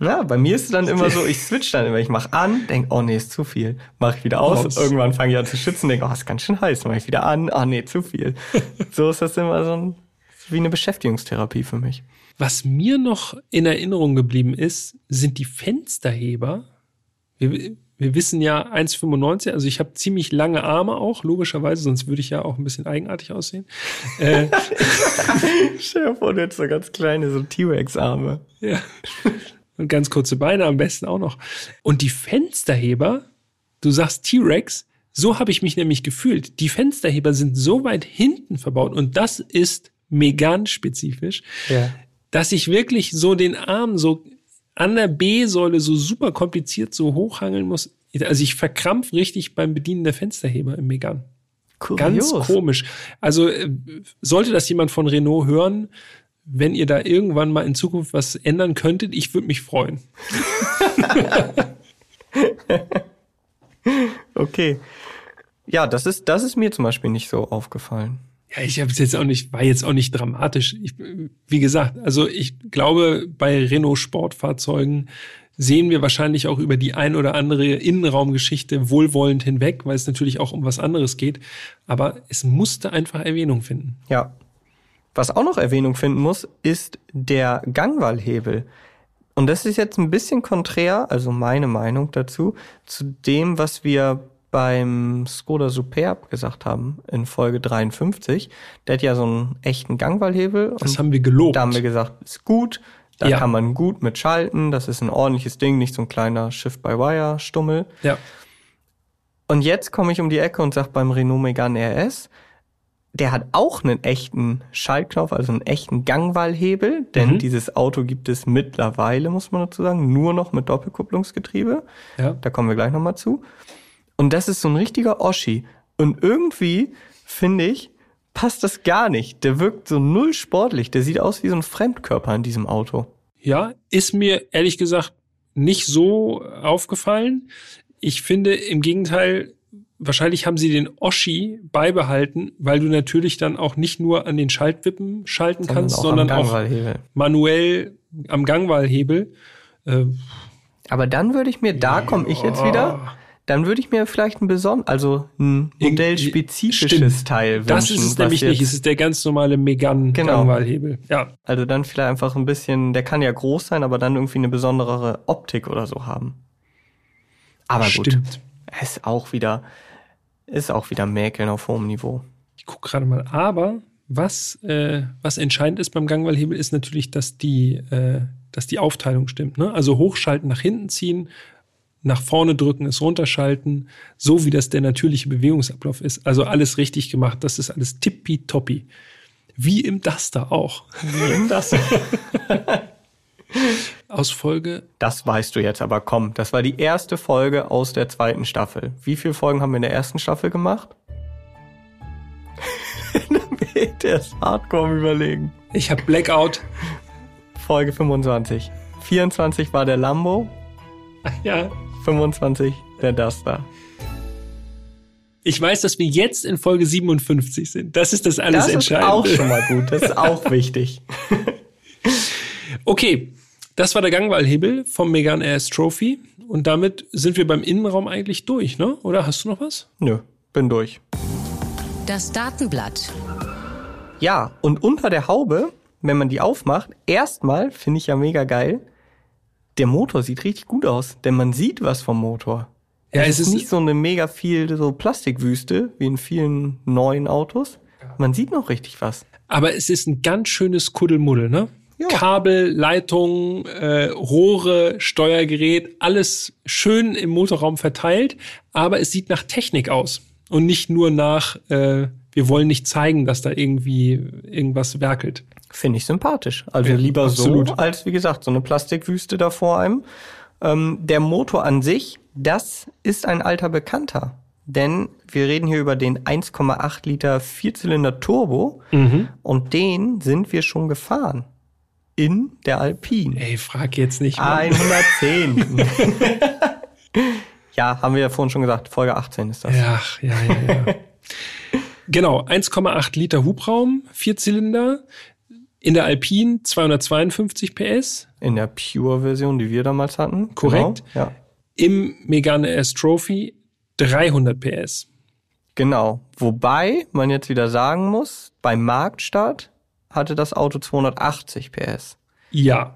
Ja, bei mir ist es dann immer so, ich switch dann immer, ich mach an, denk, oh nee, ist zu viel, mach ich wieder aus, Aus. irgendwann fange ich an zu schützen, denk, oh, ist ganz schön heiß, mach ich wieder an, oh nee, zu viel. so ist das immer so ein, wie eine Beschäftigungstherapie für mich. Was mir noch in Erinnerung geblieben ist, sind die Fensterheber. Wir, wir wissen ja 1,95, also ich habe ziemlich lange Arme auch, logischerweise, sonst würde ich ja auch ein bisschen eigenartig aussehen. Äh, Stell dir vor, du hättest so ganz kleine, so T-Rex-Arme. Ja. Und ganz kurze Beine am besten auch noch. Und die Fensterheber, du sagst T-Rex, so habe ich mich nämlich gefühlt. Die Fensterheber sind so weit hinten verbaut und das ist Megan-spezifisch, Ja. dass ich wirklich so den Arm so an der B-Säule so super kompliziert so hochhangeln muss. Also ich verkrampf richtig beim Bedienen der Fensterheber im Megan. Ganz Kurios. komisch. Also äh, sollte das jemand von Renault hören, wenn ihr da irgendwann mal in Zukunft was ändern könntet, ich würde mich freuen. Okay. Ja, das ist, das ist mir zum Beispiel nicht so aufgefallen. Ja, ich habe es jetzt auch nicht, war jetzt auch nicht dramatisch. Ich, wie gesagt, also ich glaube, bei Renault Sportfahrzeugen sehen wir wahrscheinlich auch über die ein oder andere Innenraumgeschichte wohlwollend hinweg, weil es natürlich auch um was anderes geht. Aber es musste einfach Erwähnung finden. Ja. Was auch noch Erwähnung finden muss, ist der Gangwallhebel. Und das ist jetzt ein bisschen konträr, also meine Meinung dazu, zu dem, was wir beim Skoda Superb gesagt haben in Folge 53. Der hat ja so einen echten Gangwallhebel. Das haben wir gelobt. Da haben wir gesagt, ist gut. Da Ja. kann man gut mit schalten. Das ist ein ordentliches Ding, nicht so ein kleiner Shift-by-Wire-Stummel. Ja. Und jetzt komme ich um die Ecke und sage beim Renault Megane RS, der hat auch einen echten Schaltknopf, also einen echten Gangwallhebel, denn Mhm. dieses Auto gibt es mittlerweile, muss man dazu sagen, nur noch mit Doppelkupplungsgetriebe. Ja. Da kommen wir gleich nochmal zu. Und das ist so ein richtiger Oschi. Und irgendwie, finde ich, passt das gar nicht. Der wirkt so null sportlich. Der sieht aus wie so ein Fremdkörper in diesem Auto. Ja, ist mir ehrlich gesagt nicht so aufgefallen. Ich finde im Gegenteil, wahrscheinlich haben sie den Oschi beibehalten, weil du natürlich dann auch nicht nur an den Schaltwippen schalten kannst, auch sondern auch manuell am Gangwallhebel. Äh, Aber dann würde ich mir, da komme ich jetzt wieder, dann würde ich mir vielleicht ein beson also ein modellspezifisches Stimmt. Teil wünschen. das ist es nämlich nicht. Es ist der ganz normale Megan Genau. Gangwallhebel. Ja, Also dann vielleicht einfach ein bisschen, der kann ja groß sein, aber dann irgendwie eine besondere Optik oder so haben. Aber gut, stimmt. ist auch wieder, ist auch wieder Mäkeln auf hohem Niveau. Ich gucke gerade mal. Aber was, äh, was entscheidend ist beim Gangwallhebel, ist natürlich, dass die, äh, dass die Aufteilung stimmt. Ne? Also hochschalten, nach hinten ziehen, nach vorne drücken, es runterschalten, so wie das der natürliche Bewegungsablauf ist. Also alles richtig gemacht. Das ist alles tippitoppi. Wie im Duster auch. Das, Aus Folge, das weißt du jetzt, aber komm, das war die erste Folge aus der zweiten Staffel. Wie viele Folgen haben wir in der ersten Staffel gemacht? der ist hardcore überlegen. ich habe Blackout. Folge 25. 24 war der Lambo, Ja, 25 der Duster. ich weiß, dass wir jetzt in Folge 57 sind. Das ist das alles Das ist Entscheidende. auch schon mal gut, das ist auch wichtig. Okay, das war der Gangwallhebel vom Megan RS Trophy. Und damit sind wir beim Innenraum eigentlich durch, ne? Oder hast du noch was? Nö, bin durch. Das Datenblatt. Ja, und unter der Haube, wenn man die aufmacht, erstmal finde ich ja mega geil, der Motor sieht richtig gut aus, denn man sieht was vom Motor. Ja, es es ist ist- nicht so eine mega viel so Plastikwüste wie in vielen neuen Autos. Man sieht noch richtig was. Aber es ist ein ganz schönes Kuddelmuddel, ne? Ja. Kabel, Leitungen, äh, Rohre, Steuergerät, alles schön im Motorraum verteilt, aber es sieht nach Technik aus. und nicht nur nach, äh, wir wollen nicht zeigen, dass da irgendwie irgendwas werkelt. Finde ich sympathisch. Also Ja, lieber absolut. so, als wie gesagt, so eine Plastikwüste da vor einem. Ähm, der Motor an sich, das ist ein alter Bekannter. Denn wir reden hier über den 1,8 Liter Vierzylinder Turbo und den sind wir schon gefahren. In der Alpine. Ey, frag jetzt nicht. Mann. 110. ja, haben wir ja vorhin schon gesagt. Folge 18 ist das. Ja, ja, ja, ja. genau, 1,8 Liter Hubraum, Vierzylinder. In der Alpine 252 PS. In der Pure-Version, die wir damals hatten. Korrekt. Genau. Ja. Im Megane S Trophy 300 PS. Genau. Wobei man jetzt wieder sagen muss, beim Marktstart hatte das Auto 280 PS. Ja,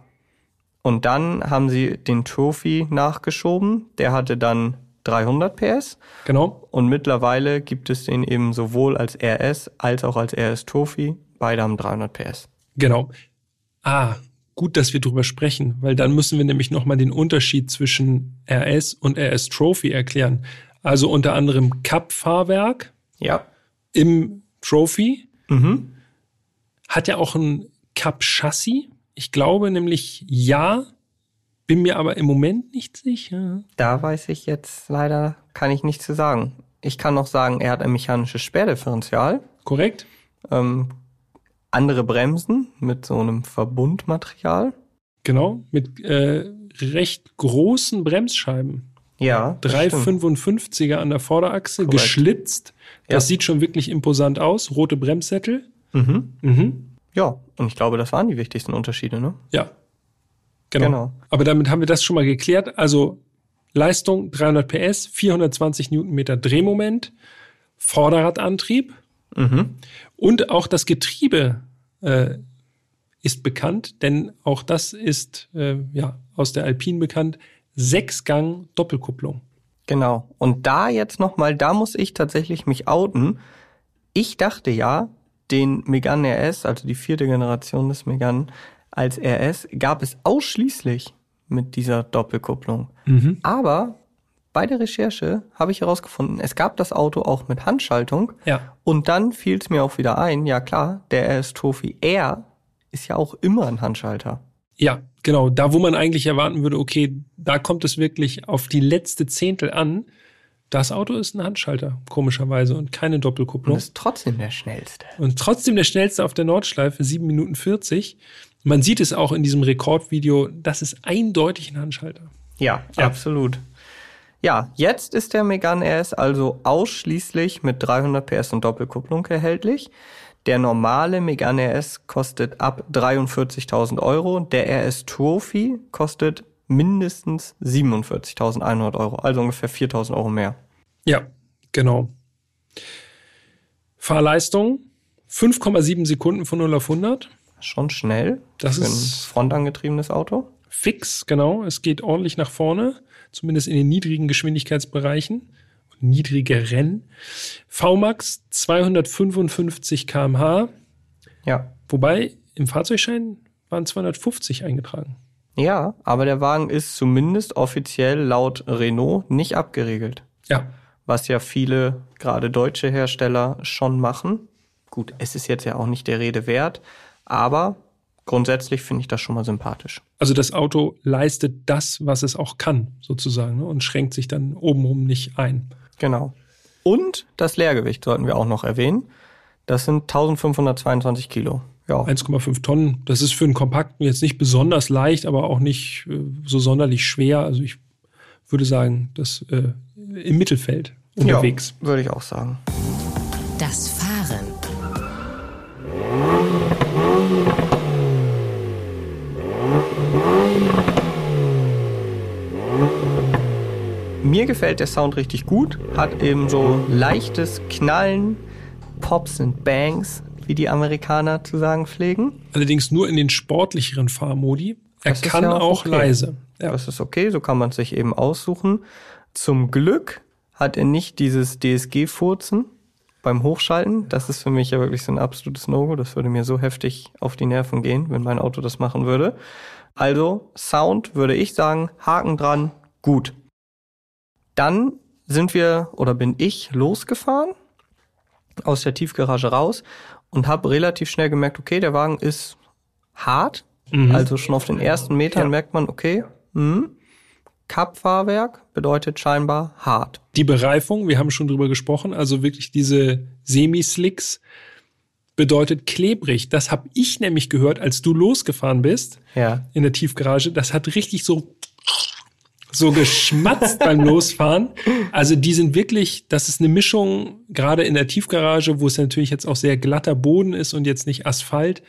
Und dann haben sie den Trophy nachgeschoben. Der hatte dann 300 PS. genau. Und mittlerweile gibt es den eben sowohl als RS als auch als RS Trophy. Beide haben 300 PS. Genau. Ah, gut, dass wir drüber sprechen, weil dann müssen wir nämlich nochmal den Unterschied zwischen RS und RS Trophy erklären. Also unter anderem Cup-Fahrwerk Ja. im Trophy Mhm. Hat ja auch ein Cup-Chassis. Ich glaube nämlich ja, bin mir aber im Moment nicht sicher. Da weiß ich jetzt leider, kann ich nichts zu sagen. Ich kann noch sagen, er hat ein mechanisches Sperrdifferential. Korrekt? Ähm, andere Bremsen mit so einem Verbundmaterial. Genau. Mit äh, recht großen Bremsscheiben. Ja. das Drei stimmt. 55er an der Vorderachse, Korrekt. geschlitzt. Das Ja. sieht schon wirklich imposant aus. Rote Bremssättel. Mhm. Mhm. Ja, und ich glaube, das waren die wichtigsten Unterschiede, ne? Ja. Genau. Genau. Aber damit haben wir das schon mal geklärt. Also Leistung 300 PS, 420 Newtonmeter Drehmoment, Vorderradantrieb Mhm. und auch das Getriebe äh, ist bekannt, denn auch das ist äh, ja aus der Alpine bekannt. Sechsgang Doppelkupplung. Genau. Und da jetzt nochmal, da muss ich tatsächlich mich outen. Ich dachte ja, den Megane RS, also die vierte Generation des Megane als RS, gab es ausschließlich mit dieser Doppelkupplung. Aber bei der Recherche habe ich herausgefunden, es gab das Auto auch mit Handschaltung. Ja. Und dann fiel es mir auch wieder ein, ja klar, der RS Trophy R ist ja auch immer ein Handschalter. Ja, genau. Da, wo man eigentlich erwarten würde, okay, da kommt es wirklich auf die letzte Zehntel an. Das Auto ist ein Handschalter, komischerweise, und keine Und Doppelkupplung. ist trotzdem der schnellste. Und trotzdem der schnellste auf der Nordschleife, 7 Minuten 40. Man sieht es auch in diesem Rekordvideo, das ist eindeutig ein Handschalter. Ja, Ja. absolut. Ja, jetzt ist der Megane RS also ausschließlich mit 300 PS und Doppelkupplung erhältlich. Der normale Megane RS kostet ab 43.000 Euro. Der RS Trophy kostet mindestens 47.100 Euro, also ungefähr 4.000 Euro mehr. Ja, genau. Fahrleistung 5,7 Sekunden von 0 auf 100. Schon schnell Das für ein ist- frontangetriebenes Auto. Fix, genau. Es geht ordentlich nach vorne, zumindest in den niedrigen Geschwindigkeitsbereichen. Niedrigeren. VMAX 255 km/h, Ja. wobei im Fahrzeugschein waren 250 eingetragen. Ja, aber der Wagen ist zumindest offiziell laut Renault nicht abgeriegelt. Ja, was ja viele, gerade deutsche Hersteller, schon machen. Gut, es ist jetzt ja auch nicht der Rede wert, aber grundsätzlich finde ich das schon mal sympathisch. also das Auto leistet das, was es auch kann, sozusagen, ne? und schränkt sich dann obenrum nicht ein. Genau. Und das Leergewicht sollten wir auch noch erwähnen. Das sind 1522 Kilo. Ja, 1,5 Tonnen. Das ist für einen Kompakten jetzt nicht besonders leicht, aber auch nicht äh, so sonderlich schwer. Also ich würde sagen, das äh, im Mittelfeld unterwegs. Ja, würde ich auch sagen. Das Fahren. Mir gefällt der Sound richtig gut, hat eben so leichtes Knallen, Pops und Bangs, wie die Amerikaner zu sagen pflegen. Allerdings nur in den sportlicheren Fahrmodi. Er Das kann ja auch auch okay. leise. Ja. Das ist okay, so kann man es sich eben aussuchen. Zum Glück hat er nicht dieses DSG-Furzen beim Hochschalten. Das ist für mich ja wirklich so ein absolutes No-Go. Das würde mir so heftig auf die Nerven gehen, wenn mein Auto das machen würde. Also, Sound würde ich sagen, Haken dran, gut. Dann sind wir oder bin ich losgefahren aus der Tiefgarage raus und habe relativ schnell gemerkt, okay, der Wagen ist hart. Mhm. Also schon auf den ersten Metern ja. merkt man, okay, hm, Cup-Fahrwerk bedeutet scheinbar hart. Die Bereifung, wir haben schon drüber gesprochen, also wirklich diese Semi-Slicks bedeutet klebrig. Das habe ich nämlich gehört, als du losgefahren bist ja. in der Tiefgarage. Das hat richtig so so geschmatzt beim Losfahren. Also die sind wirklich, das ist eine Mischung, gerade in der Tiefgarage, wo es natürlich jetzt auch sehr glatter Boden ist und jetzt nicht Asphalt.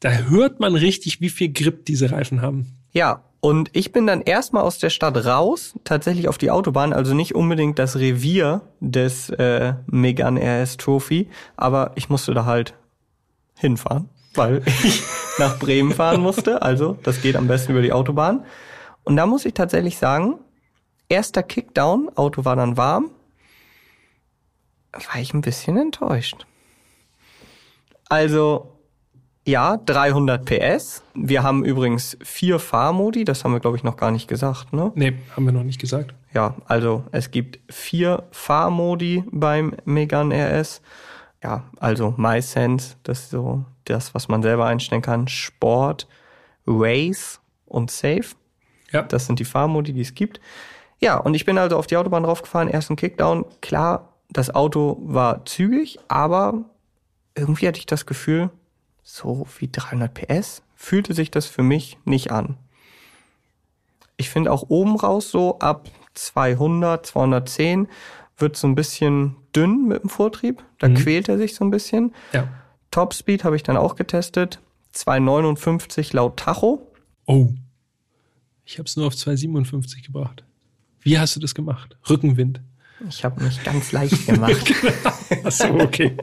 Da hört man richtig, wie viel Grip diese Reifen haben. Ja, und ich bin dann erstmal aus der Stadt raus, tatsächlich auf die Autobahn, also nicht unbedingt das Revier des äh, Megan RS Trophy, aber ich musste da halt hinfahren, weil ich nach Bremen fahren musste. Also das geht am besten über die Autobahn. Und da muss ich tatsächlich sagen, erster Kickdown, Auto war dann warm, war ich ein bisschen enttäuscht. Also, ja, 300 PS. Wir haben übrigens vier Fahrmodi, das haben wir, glaube ich, noch gar nicht gesagt, ne? Nee, haben wir noch nicht gesagt. Ja, also es gibt vier Fahrmodi beim Megane RS. Ja, also MySense, das ist so das, was man selber einstellen kann. Sport, Race und Safe. Ja. Das sind die Fahrmodi, die es gibt. Ja, und ich bin also auf die Autobahn draufgefahren, ersten Kickdown. Klar, das Auto war zügig, aber irgendwie hatte ich das Gefühl, so wie 300 PS fühlte sich das für mich nicht an. Ich finde auch oben raus so ab 200, 210 wird so ein bisschen dünn mit dem Vortrieb. Da mhm. quält er sich so ein bisschen. Ja. Topspeed habe ich dann auch getestet. 259 laut Tacho. Oh. Ich habe es nur auf 2,57 gebracht. Wie hast du das gemacht? Rückenwind. Ich habe mich ganz leicht gemacht. Achso, okay.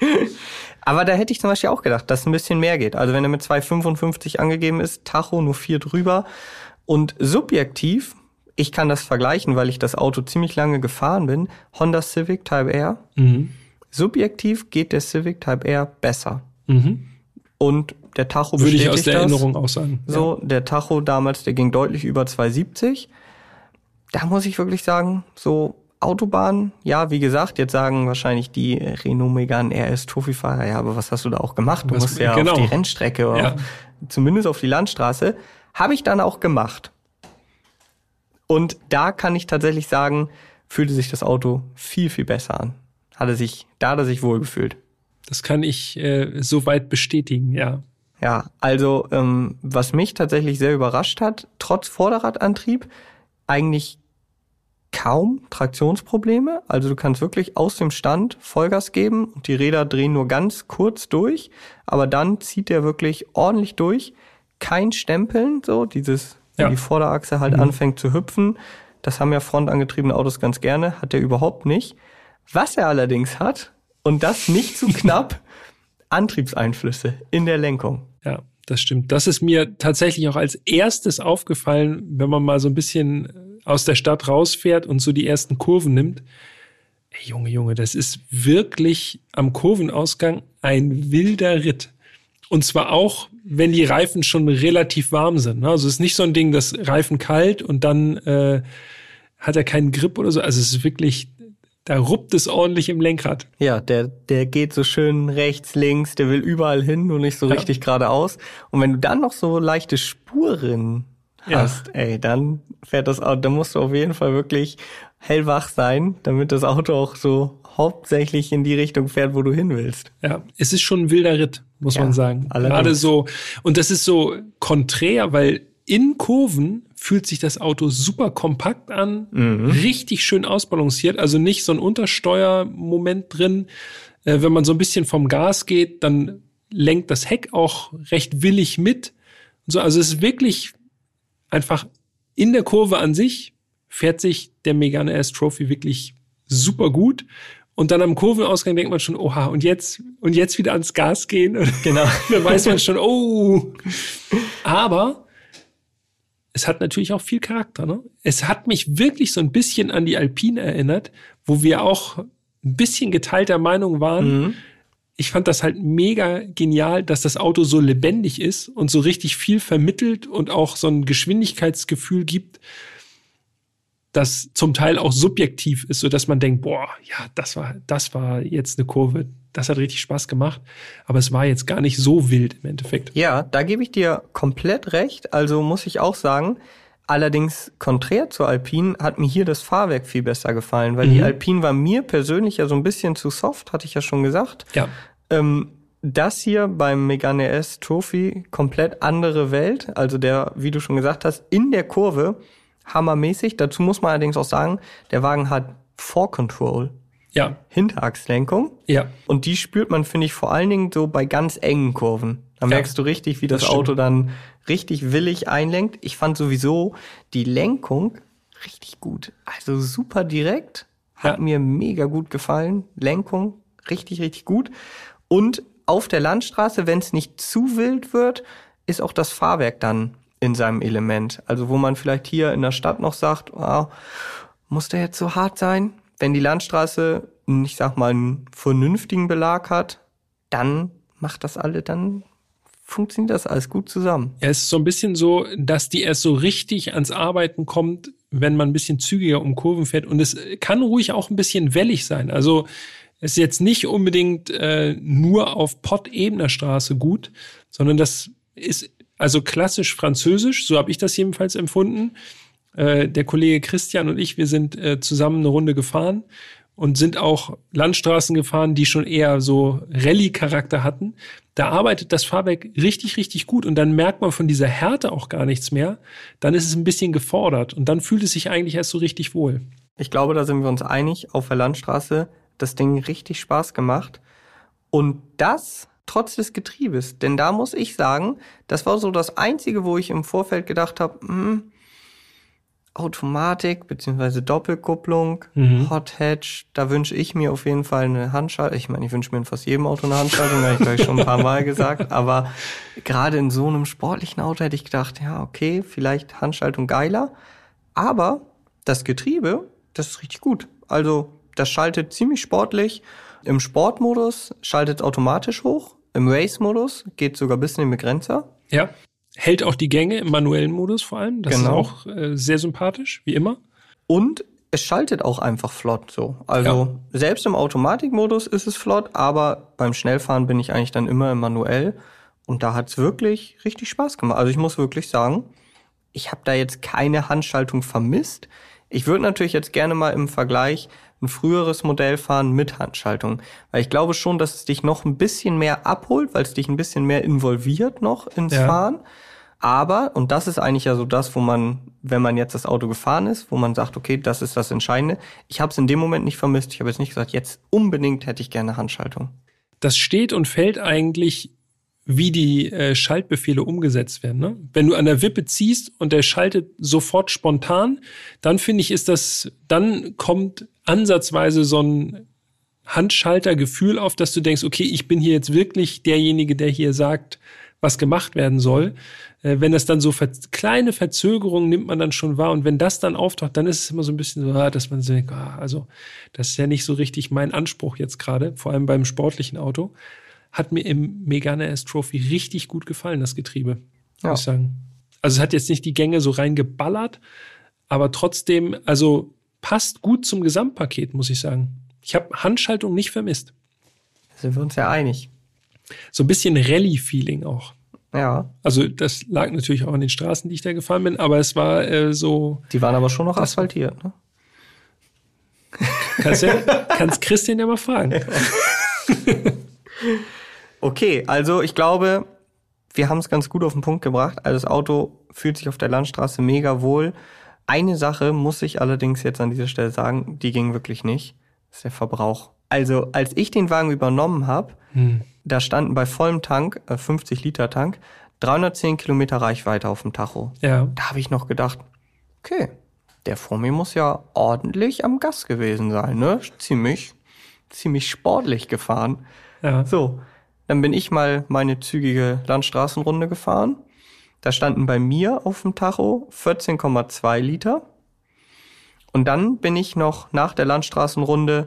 Aber da hätte ich zum Beispiel auch gedacht, dass ein bisschen mehr geht. Also wenn er mit 2,55 angegeben ist, Tacho nur 4 drüber. Und subjektiv, ich kann das vergleichen, weil ich das Auto ziemlich lange gefahren bin, Honda Civic Type R. Mhm. Subjektiv geht der Civic Type R besser. Mhm. Und der Tacho Würde ich aus der das. Erinnerung auch sagen. So, ja. der Tacho damals, der ging deutlich über 270. Da muss ich wirklich sagen, so Autobahn, ja, wie gesagt, jetzt sagen wahrscheinlich die Renault Megane RS Trophy-Fahrer, ja, aber was hast du da auch gemacht? Du was, musst ja genau. auf die Rennstrecke, ja. Auf, zumindest auf die Landstraße. Habe ich dann auch gemacht. Und da kann ich tatsächlich sagen, fühlte sich das Auto viel, viel besser an. Hatte sich, da hat er sich wohlgefühlt. Das kann ich äh, soweit bestätigen, ja. Ja, also ähm, was mich tatsächlich sehr überrascht hat, trotz Vorderradantrieb eigentlich kaum Traktionsprobleme. Also du kannst wirklich aus dem Stand Vollgas geben und die Räder drehen nur ganz kurz durch, aber dann zieht der wirklich ordentlich durch. Kein Stempeln, so dieses, wenn ja. die Vorderachse halt mhm. anfängt zu hüpfen. Das haben ja frontangetriebene Autos ganz gerne, hat er überhaupt nicht. Was er allerdings hat, und das nicht zu knapp, Antriebseinflüsse in der Lenkung. Ja, das stimmt. Das ist mir tatsächlich auch als erstes aufgefallen, wenn man mal so ein bisschen aus der Stadt rausfährt und so die ersten Kurven nimmt. Ey, Junge, Junge, das ist wirklich am Kurvenausgang ein wilder Ritt. Und zwar auch, wenn die Reifen schon relativ warm sind. Ne? Also es ist nicht so ein Ding, das Reifen kalt und dann äh, hat er keinen Grip oder so. Also es ist wirklich da ruppt es ordentlich im Lenkrad. Ja, der, der geht so schön rechts, links, der will überall hin, nur nicht so ja. richtig geradeaus. Und wenn du dann noch so leichte Spuren hast, ja. ey, dann fährt das Auto, dann musst du auf jeden Fall wirklich hellwach sein, damit das Auto auch so hauptsächlich in die Richtung fährt, wo du hin willst. Ja, es ist schon ein wilder Ritt, muss ja, man sagen. Allerdings. Gerade so, und das ist so konträr, weil in Kurven fühlt sich das Auto super kompakt an, mhm. richtig schön ausbalanciert, also nicht so ein Untersteuermoment drin. Äh, wenn man so ein bisschen vom Gas geht, dann lenkt das Heck auch recht willig mit. So, also es ist wirklich einfach in der Kurve an sich fährt sich der Megane S Trophy wirklich super gut. Und dann am Kurvenausgang denkt man schon, oha, und jetzt, und jetzt wieder ans Gas gehen. Genau. dann weiß man schon, oh. Aber es hat natürlich auch viel Charakter. Ne? Es hat mich wirklich so ein bisschen an die Alpine erinnert, wo wir auch ein bisschen geteilter Meinung waren. Mhm. Ich fand das halt mega genial, dass das Auto so lebendig ist und so richtig viel vermittelt und auch so ein Geschwindigkeitsgefühl gibt. Das zum Teil auch subjektiv ist, so dass man denkt, boah, ja, das war, das war jetzt eine Kurve, das hat richtig Spaß gemacht, aber es war jetzt gar nicht so wild im Endeffekt. Ja, da gebe ich dir komplett recht. Also muss ich auch sagen, allerdings konträr zur Alpine hat mir hier das Fahrwerk viel besser gefallen, weil mhm. die Alpine war mir persönlich ja so ein bisschen zu soft, hatte ich ja schon gesagt. Ja. Ähm, das hier beim Megane S Trophy komplett andere Welt. Also der, wie du schon gesagt hast, in der Kurve hammermäßig. Dazu muss man allerdings auch sagen, der Wagen hat Control. Ja. Hinterachslenkung. Ja. Und die spürt man, finde ich, vor allen Dingen so bei ganz engen Kurven. Da merkst du richtig, wie das, das Auto dann richtig willig einlenkt. Ich fand sowieso die Lenkung richtig gut. Also super direkt. Hat ja. mir mega gut gefallen. Lenkung richtig, richtig gut. Und auf der Landstraße, wenn es nicht zu wild wird, ist auch das Fahrwerk dann in seinem Element. Also wo man vielleicht hier in der Stadt noch sagt, oh, muss der jetzt so hart sein? Wenn die Landstraße, ich sag mal, einen vernünftigen Belag hat, dann macht das alle, dann funktioniert das alles gut zusammen. Ja, es ist so ein bisschen so, dass die erst so richtig ans Arbeiten kommt, wenn man ein bisschen zügiger um Kurven fährt. Und es kann ruhig auch ein bisschen wellig sein. Also es ist jetzt nicht unbedingt äh, nur auf Pott-Ebener Straße gut, sondern das ist also klassisch französisch, so habe ich das jedenfalls empfunden. Äh, der Kollege Christian und ich, wir sind äh, zusammen eine Runde gefahren und sind auch Landstraßen gefahren, die schon eher so Rallye-Charakter hatten. Da arbeitet das Fahrwerk richtig, richtig gut und dann merkt man von dieser Härte auch gar nichts mehr. Dann ist es ein bisschen gefordert und dann fühlt es sich eigentlich erst so richtig wohl. Ich glaube, da sind wir uns einig. Auf der Landstraße das Ding richtig Spaß gemacht. Und das trotz des Getriebes. Denn da muss ich sagen, das war so das Einzige, wo ich im Vorfeld gedacht habe, hm, Automatik beziehungsweise Doppelkupplung, mhm. Hot Hatch, da wünsche ich mir auf jeden Fall eine Handschaltung. Ich meine, ich wünsche mir in fast jedem Auto eine Handschaltung, habe ich gleich schon ein paar Mal gesagt. Aber gerade in so einem sportlichen Auto hätte ich gedacht, ja, okay, vielleicht Handschaltung geiler. Aber das Getriebe, das ist richtig gut. Also das schaltet ziemlich sportlich. Im Sportmodus schaltet automatisch hoch. Im Race-Modus geht sogar bis in den Begrenzer. Ja. Hält auch die Gänge im manuellen Modus vor allem. Das genau. ist auch äh, sehr sympathisch, wie immer. Und es schaltet auch einfach flott so. Also ja. selbst im Automatikmodus ist es flott, aber beim Schnellfahren bin ich eigentlich dann immer im manuell. Und da hat's wirklich richtig Spaß gemacht. Also ich muss wirklich sagen, ich habe da jetzt keine Handschaltung vermisst. Ich würde natürlich jetzt gerne mal im Vergleich ein früheres Modell fahren mit Handschaltung. Weil ich glaube schon, dass es dich noch ein bisschen mehr abholt, weil es dich ein bisschen mehr involviert noch ins ja. Fahren. Aber, und das ist eigentlich ja so das, wo man, wenn man jetzt das Auto gefahren ist, wo man sagt, okay, das ist das Entscheidende. Ich habe es in dem Moment nicht vermisst. Ich habe jetzt nicht gesagt, jetzt unbedingt hätte ich gerne Handschaltung. Das steht und fällt eigentlich wie die äh, Schaltbefehle umgesetzt werden. Ne? Wenn du an der Wippe ziehst und der schaltet sofort spontan, dann finde ich, ist das, dann kommt ansatzweise so ein Handschaltergefühl auf, dass du denkst, okay, ich bin hier jetzt wirklich derjenige, der hier sagt, was gemacht werden soll. Äh, wenn das dann so ver kleine Verzögerungen nimmt man dann schon wahr und wenn das dann auftaucht, dann ist es immer so ein bisschen so, ah, dass man so denkt, ah, also das ist ja nicht so richtig mein Anspruch jetzt gerade, vor allem beim sportlichen Auto hat mir im Megane S Trophy richtig gut gefallen, das Getriebe, ja. muss ich sagen. Also es hat jetzt nicht die Gänge so reingeballert, aber trotzdem, also passt gut zum Gesamtpaket, muss ich sagen. Ich habe Handschaltung nicht vermisst. Da sind wir uns ja einig. So ein bisschen Rallye-Feeling auch. Ja. Also das lag natürlich auch an den Straßen, die ich da gefahren bin, aber es war äh, so. Die waren aber schon noch asphaltiert, ne? Kannst, ja, kannst Christian ja mal fragen. Okay, also ich glaube, wir haben es ganz gut auf den Punkt gebracht. Also das Auto fühlt sich auf der Landstraße mega wohl. Eine Sache muss ich allerdings jetzt an dieser Stelle sagen, die ging wirklich nicht. Das ist der Verbrauch. Also als ich den Wagen übernommen habe, hm. da standen bei vollem Tank, äh, 50 Liter Tank, 310 Kilometer Reichweite auf dem Tacho. Ja. Da habe ich noch gedacht, okay, der vor mir muss ja ordentlich am Gas gewesen sein, ne? Ziemlich, ziemlich sportlich gefahren. Ja. So, dann bin ich mal meine zügige Landstraßenrunde gefahren. Da standen bei mir auf dem Tacho 14,2 Liter. Und dann bin ich noch nach der Landstraßenrunde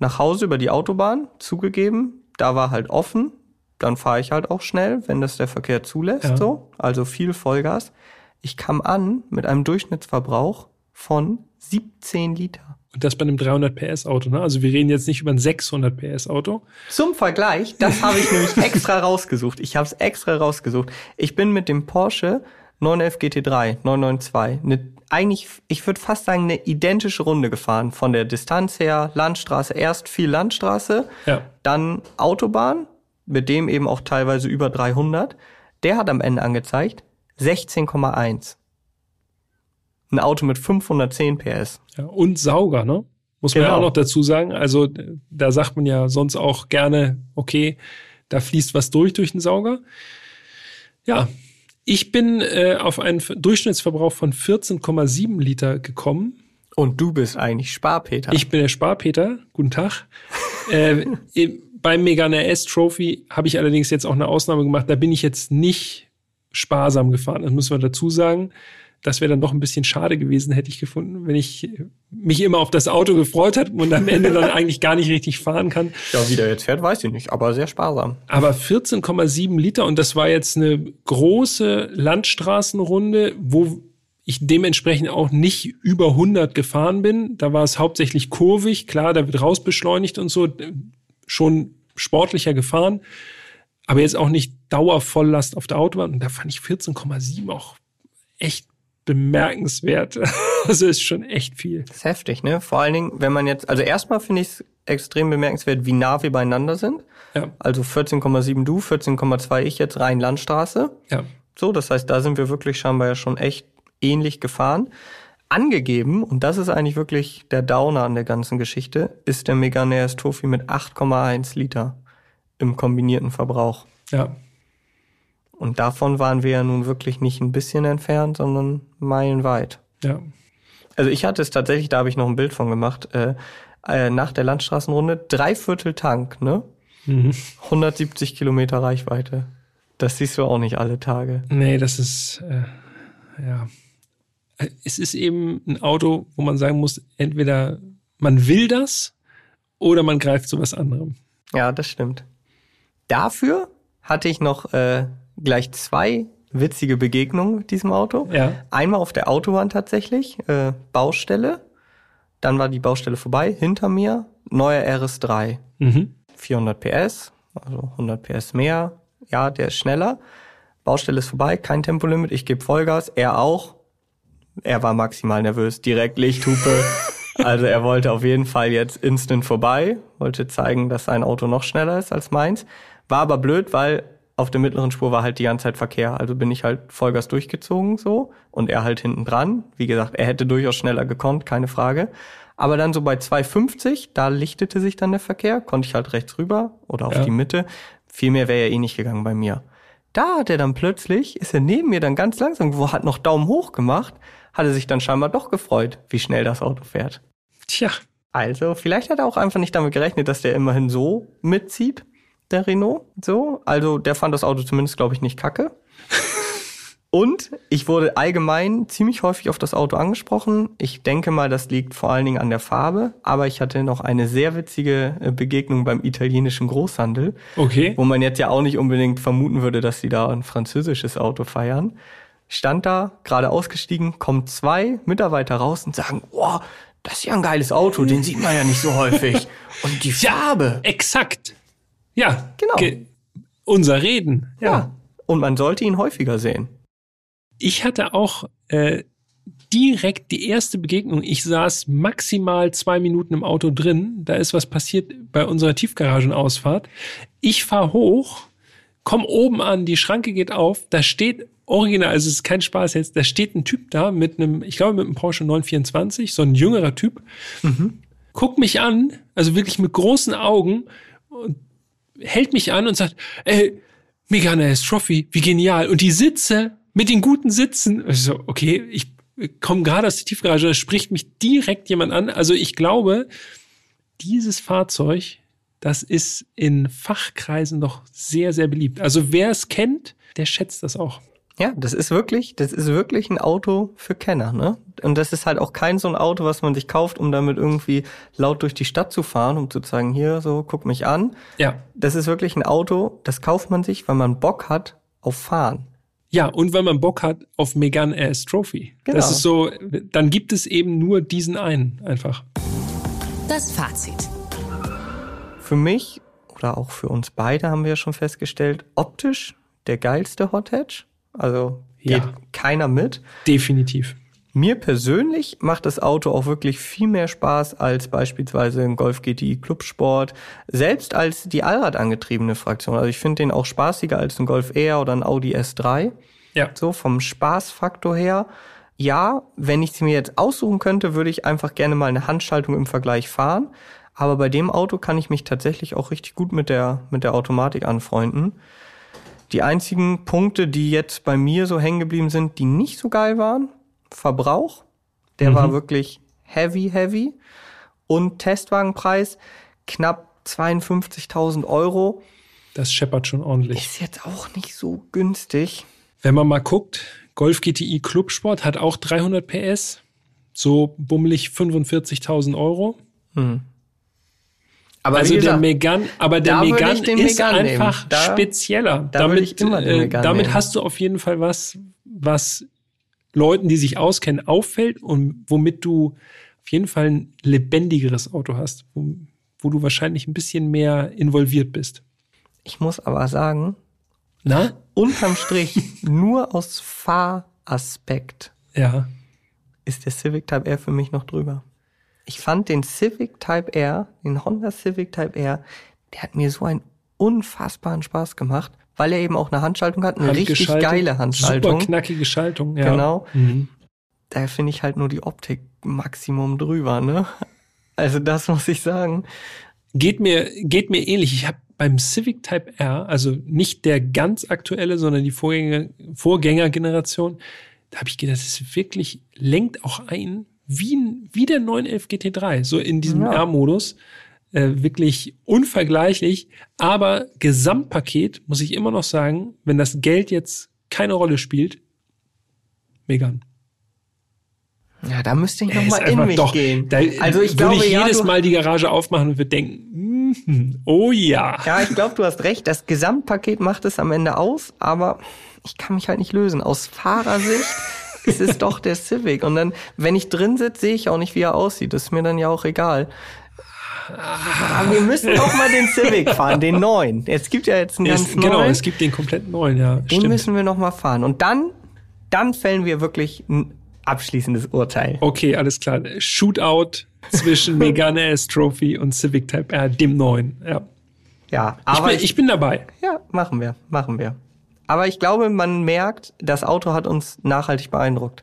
nach Hause über die Autobahn zugegeben. Da war halt offen. Dann fahre ich halt auch schnell, wenn das der Verkehr zulässt, ja. so. Also viel Vollgas. Ich kam an mit einem Durchschnittsverbrauch von 17 Liter. Und das bei einem 300 PS Auto, ne? Also wir reden jetzt nicht über ein 600 PS Auto. Zum Vergleich, das habe ich nämlich extra rausgesucht. Ich habe es extra rausgesucht. Ich bin mit dem Porsche 911 GT3 992 eine, eigentlich, ich würde fast sagen, eine identische Runde gefahren. Von der Distanz her, Landstraße, erst viel Landstraße, Ja. dann Autobahn, mit dem eben auch teilweise über 300. Der hat am Ende angezeigt 16,1. Ein Auto mit 510 PS. Ja, und Sauger, ne? Muss man ja Genau. auch noch dazu sagen. Also da sagt man ja sonst auch gerne, okay, da fließt was durch durch den Sauger. Ja, ich bin äh, auf einen Durchschnittsverbrauch von 14,7 Liter gekommen. Und du bist eigentlich Sparpeter. Ich bin der Sparpeter. Guten Tag. äh, im- beim Megane S Trophy habe ich allerdings jetzt auch eine Ausnahme gemacht. Da bin ich jetzt nicht sparsam gefahren. Das muss man dazu sagen. Das wäre dann doch ein bisschen schade gewesen, hätte ich gefunden, wenn ich mich immer auf das Auto gefreut hat und am Ende dann eigentlich gar nicht richtig fahren kann. ja, wie der jetzt fährt, weiß ich nicht, aber sehr sparsam. Aber 14,7 Liter und das war jetzt eine große Landstraßenrunde, wo ich dementsprechend auch nicht über 100 gefahren bin. Da war es hauptsächlich kurvig, klar, da wird rausbeschleunigt und so, schon sportlicher gefahren, aber jetzt auch nicht Dauervolllast auf der Autobahn. Und da fand ich 14,7 auch echt bemerkenswert. Also ist schon echt viel. Das ist heftig, ne? Vor allen Dingen, wenn man jetzt, also erstmal finde ich es extrem bemerkenswert, wie nah wir beieinander sind. Ja, Also 14,7 du, 14,2 ich jetzt rein Landstraße. ja. So, das heißt, da sind wir wirklich scheinbar ja schon echt ähnlich gefahren. Angegeben, und das ist eigentlich wirklich der Downer an der ganzen Geschichte, ist der Megane Trophy mit 8,1 Liter im kombinierten Verbrauch. Ja, Und davon waren wir ja nun wirklich nicht ein bisschen entfernt, sondern meilenweit. ja. Also ich hatte es tatsächlich, da habe ich noch ein Bild von gemacht, äh, äh, nach der Landstraßenrunde, dreiviertel Tank, ne? Mhm. 170 Kilometer Reichweite. Das siehst du auch nicht alle Tage. Nee, das ist, äh, ja. Es ist eben ein Auto, wo man sagen muss, entweder man will das oder man greift zu was anderem. Ja, das stimmt. Dafür hatte ich noch äh, gleich zwei witzige Begegnungen mit diesem Auto. Ja. Einmal auf der Autobahn tatsächlich, äh, Baustelle. Dann war die Baustelle vorbei, hinter mir, neuer RS3. Mhm. 400 PS, also 100 PS mehr. Ja, der ist schneller. Baustelle ist vorbei, kein Tempolimit, ich gebe Vollgas, er auch. Er war maximal nervös, direkt Lichthupe. also er wollte auf jeden Fall jetzt instant vorbei, wollte zeigen, dass sein Auto noch schneller ist als meins. War aber blöd, weil auf der mittleren Spur war halt die ganze Zeit Verkehr. Also bin ich halt Vollgas durchgezogen so und er halt hinten dran. Wie gesagt, er hätte durchaus schneller gekonnt, keine Frage. Aber dann so bei 2,50, da lichtete sich dann der Verkehr, konnte ich halt rechts rüber oder auf Ja. die Mitte. Viel mehr wäre ja eh nicht gegangen bei mir. Da hat er dann plötzlich, ist er neben mir dann ganz langsam, wo hat noch Daumen hoch gemacht, hat er sich dann scheinbar doch gefreut, wie schnell das Auto fährt. Tja, Also, vielleicht hat er auch einfach nicht damit gerechnet, dass der immerhin so mitzieht, der Renault. So, also der fand das Auto zumindest, glaube ich, nicht kacke. Und ich wurde allgemein ziemlich häufig auf das Auto angesprochen. Ich denke mal, das liegt vor allen Dingen an der Farbe. Aber ich hatte noch eine sehr witzige äh, Begegnung beim italienischen Großhandel, okay. wo man jetzt ja auch nicht unbedingt vermuten würde, dass sie da ein französisches Auto feiern. Stand da, gerade ausgestiegen, kommen zwei Mitarbeiter raus und sagen, oh, das ist ja ein geiles Auto, den sieht man ja nicht so häufig. Und die Farbe. Exakt. Ja, Genau. ge- unser Reden. Ja. Ja. Und man sollte ihn häufiger sehen. Ich hatte auch äh, direkt die erste Begegnung. Ich saß maximal zwei Minuten im Auto drin. Da ist was passiert bei unserer Tiefgaragenausfahrt. Ich fahr hoch, komm oben an, die Schranke geht auf. Da steht original, also es ist kein Spaß jetzt, da steht ein Typ da mit einem, ich glaube mit einem Porsche 924, so ein jüngerer Typ. Guckt mich an, also wirklich mit großen Augen und hält mich an und sagt, ey, Megane S Trophy, wie genial. Und die Sitze mit den guten Sitzen. Ich so, okay, ich komme gerade aus der Tiefgarage, da spricht mich direkt jemand an. Also ich glaube, dieses Fahrzeug, das ist in Fachkreisen doch sehr, sehr beliebt. Also wer es kennt, der schätzt das auch. Ja, das ist wirklich, das ist wirklich ein Auto für Kenner, ne? Und das ist halt auch kein so ein Auto, was man sich kauft, um damit irgendwie laut durch die Stadt zu fahren, um zu zeigen, hier, so, guck mich an. Ja, Das ist wirklich ein Auto, das kauft man sich, weil man Bock hat auf Fahren. Ja, und weil man Bock hat auf Megan RS Trophy. Genau. Das ist so, dann gibt es eben nur diesen einen einfach. Das Fazit. Für mich oder auch für uns beide haben wir ja schon festgestellt, optisch der geilste Hot Hatch. Also geht ja. keiner mit. Definitiv. Mir persönlich macht das Auto auch wirklich viel mehr Spaß als beispielsweise ein Golf GTI Clubsport, selbst als die Allrad angetriebene Fraktion. Also ich finde den auch spaßiger als ein Golf Air oder ein Audi S3. Ja. So vom Spaßfaktor her. Ja, wenn ich es mir jetzt aussuchen könnte, würde ich einfach gerne mal eine Handschaltung im Vergleich fahren. Aber bei dem Auto kann ich mich tatsächlich auch richtig gut mit der, mit der Automatik anfreunden. Die einzigen Punkte, die jetzt bei mir so hängen geblieben sind, die nicht so geil waren, Verbrauch, der mhm. war wirklich heavy, heavy. Und Testwagenpreis knapp 52.000 Euro. Das scheppert schon ordentlich. Ist jetzt auch nicht so günstig. Wenn man mal guckt, Golf GTI Clubsport hat auch 300 PS, so bummelig 45.000 Euro. Mhm. Aber also gesagt, der Megan, aber der Megan ist Megan einfach da, spezieller. Da damit, äh, damit nehmen. hast du auf jeden Fall was, was Leuten, die sich auskennen, auffällt und womit du auf jeden Fall ein lebendigeres Auto hast, wo, wo du wahrscheinlich ein bisschen mehr involviert bist. Ich muss aber sagen, na, unterm Strich nur aus Fahraspekt. Ja. Ist der Civic Type R für mich noch drüber ich fand den Civic Type R, den Honda Civic Type R, der hat mir so einen unfassbaren Spaß gemacht, weil er eben auch eine Handschaltung hat, eine richtig geile Handschaltung. Super knackige Schaltung, ja. Genau. Mhm. Da finde ich halt nur die Optik Maximum drüber, ne? Also das muss ich sagen. Geht mir, geht mir ähnlich. Ich habe beim Civic Type R, also nicht der ganz aktuelle, sondern die Vorgänger, Vorgängergeneration, da habe ich gedacht, das ist wirklich, lenkt auch ein wie, wie der 911 GT3, so in diesem ja. R-Modus. Äh, wirklich unvergleichlich. Aber Gesamtpaket muss ich immer noch sagen, wenn das Geld jetzt keine Rolle spielt, Megan. Ja, da müsste ich nochmal in mich doch, gehen. Da also ich würde glaube, ich jedes ja, Mal die Garage aufmachen und würde denken, mm, oh ja. Ja, ich glaube, du hast recht. Das Gesamtpaket macht es am Ende aus, aber ich kann mich halt nicht lösen. Aus Fahrersicht es ist doch der Civic. Und dann, wenn ich drin sitze, sehe ich auch nicht, wie er aussieht. Das ist mir dann ja auch egal. Aber wir müssen doch mal den Civic fahren, den neuen. Es gibt ja jetzt einen ganz es, genau, neuen. es gibt den komplett neuen, ja. Den stimmt. müssen wir noch mal fahren. Und dann, dann fällen wir wirklich ein abschließendes Urteil. Okay, alles klar. Shootout zwischen Megane S Trophy und Civic Type R, dem neuen. Ja. Ja, aber ich bin, ich bin dabei. Ja, machen wir, machen wir. Aber ich glaube, man merkt, das Auto hat uns nachhaltig beeindruckt.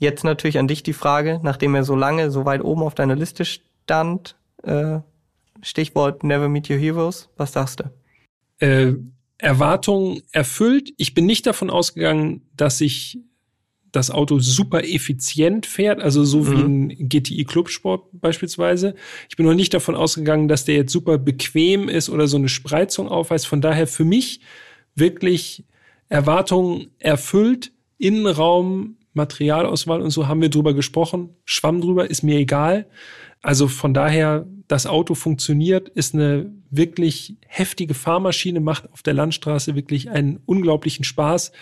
Jetzt natürlich an dich die Frage, nachdem er so lange so weit oben auf deiner Liste stand, äh, Stichwort Never Meet Your Heroes, was sagst du? Äh, Erwartungen erfüllt. Ich bin nicht davon ausgegangen, dass sich das Auto super effizient fährt, also so mhm. wie ein GTI Clubsport beispielsweise. Ich bin noch nicht davon ausgegangen, dass der jetzt super bequem ist oder so eine Spreizung aufweist. Von daher für mich wirklich Erwartungen erfüllt. Innenraum, Materialauswahl und so haben wir drüber gesprochen. Schwamm drüber, ist mir egal. Also von daher, das Auto funktioniert, ist eine wirklich heftige Fahrmaschine, macht auf der Landstraße wirklich einen unglaublichen Spaß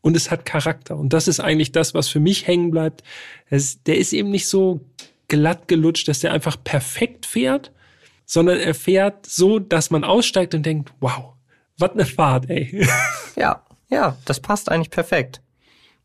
und es hat Charakter. Und das ist eigentlich das, was für mich hängen bleibt. Es, der ist eben nicht so glatt gelutscht, dass der einfach perfekt fährt, sondern er fährt so, dass man aussteigt und denkt, wow, was eine Fahrt, ey. ja, ja, das passt eigentlich perfekt.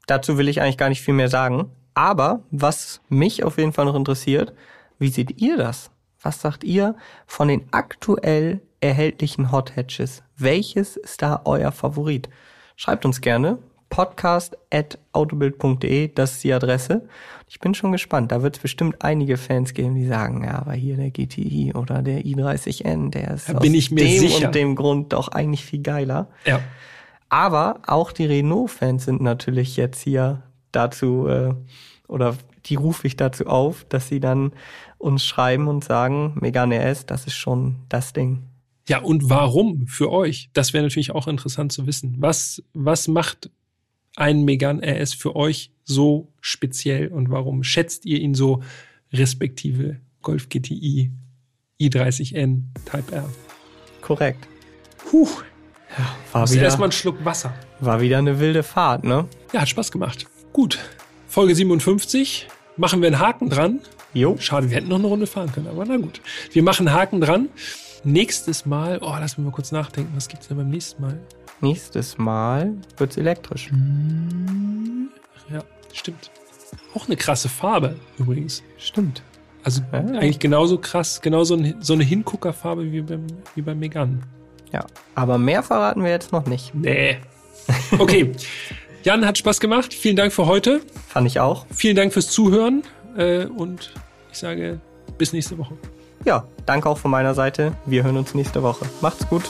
Dazu will ich eigentlich gar nicht viel mehr sagen. Aber was mich auf jeden Fall noch interessiert, wie seht ihr das? Was sagt ihr von den aktuell erhältlichen Hot Hatches? Welches ist da euer Favorit? Schreibt uns gerne podcast.autobild.de, das ist die Adresse. Ich bin schon gespannt. Da wird es bestimmt einige Fans geben, die sagen, ja, aber hier der GTI oder der i30N, der ist da bin ich mir dem sicher. und dem Grund doch eigentlich viel geiler. Ja. Aber auch die Renault-Fans sind natürlich jetzt hier dazu, äh, oder die rufe ich dazu auf, dass sie dann uns schreiben und sagen, Megane S, das ist schon das Ding. Ja, und warum für euch? Das wäre natürlich auch interessant zu wissen. Was, was macht ein Megan RS für euch so speziell und warum schätzt ihr ihn so respektive Golf GTI i30N Type R? Korrekt. Puh. Ja, war wieder, erstmal einen Schluck Wasser. War wieder eine wilde Fahrt, ne? Ja, hat Spaß gemacht. Gut. Folge 57. Machen wir einen Haken dran. Jo. Schade, wir hätten noch eine Runde fahren können, aber na gut. Wir machen einen Haken dran. Nächstes Mal, oh, lass mich mal kurz nachdenken, was gibt's denn beim nächsten Mal? Nächstes Mal wird's elektrisch. Ja, stimmt. Auch eine krasse Farbe übrigens. Stimmt. Also Ja. eigentlich genauso krass, genauso ein- so eine Hinguckerfarbe wie beim, wie beim Megane. Ja. Aber mehr verraten wir jetzt noch nicht. Nee. Okay. Jan, hat Spaß gemacht. Vielen Dank für heute. Fand ich auch. Vielen Dank fürs Zuhören. Äh, und ich sage bis nächste Woche. Ja, danke auch von meiner Seite. Wir hören uns nächste Woche. Macht's gut.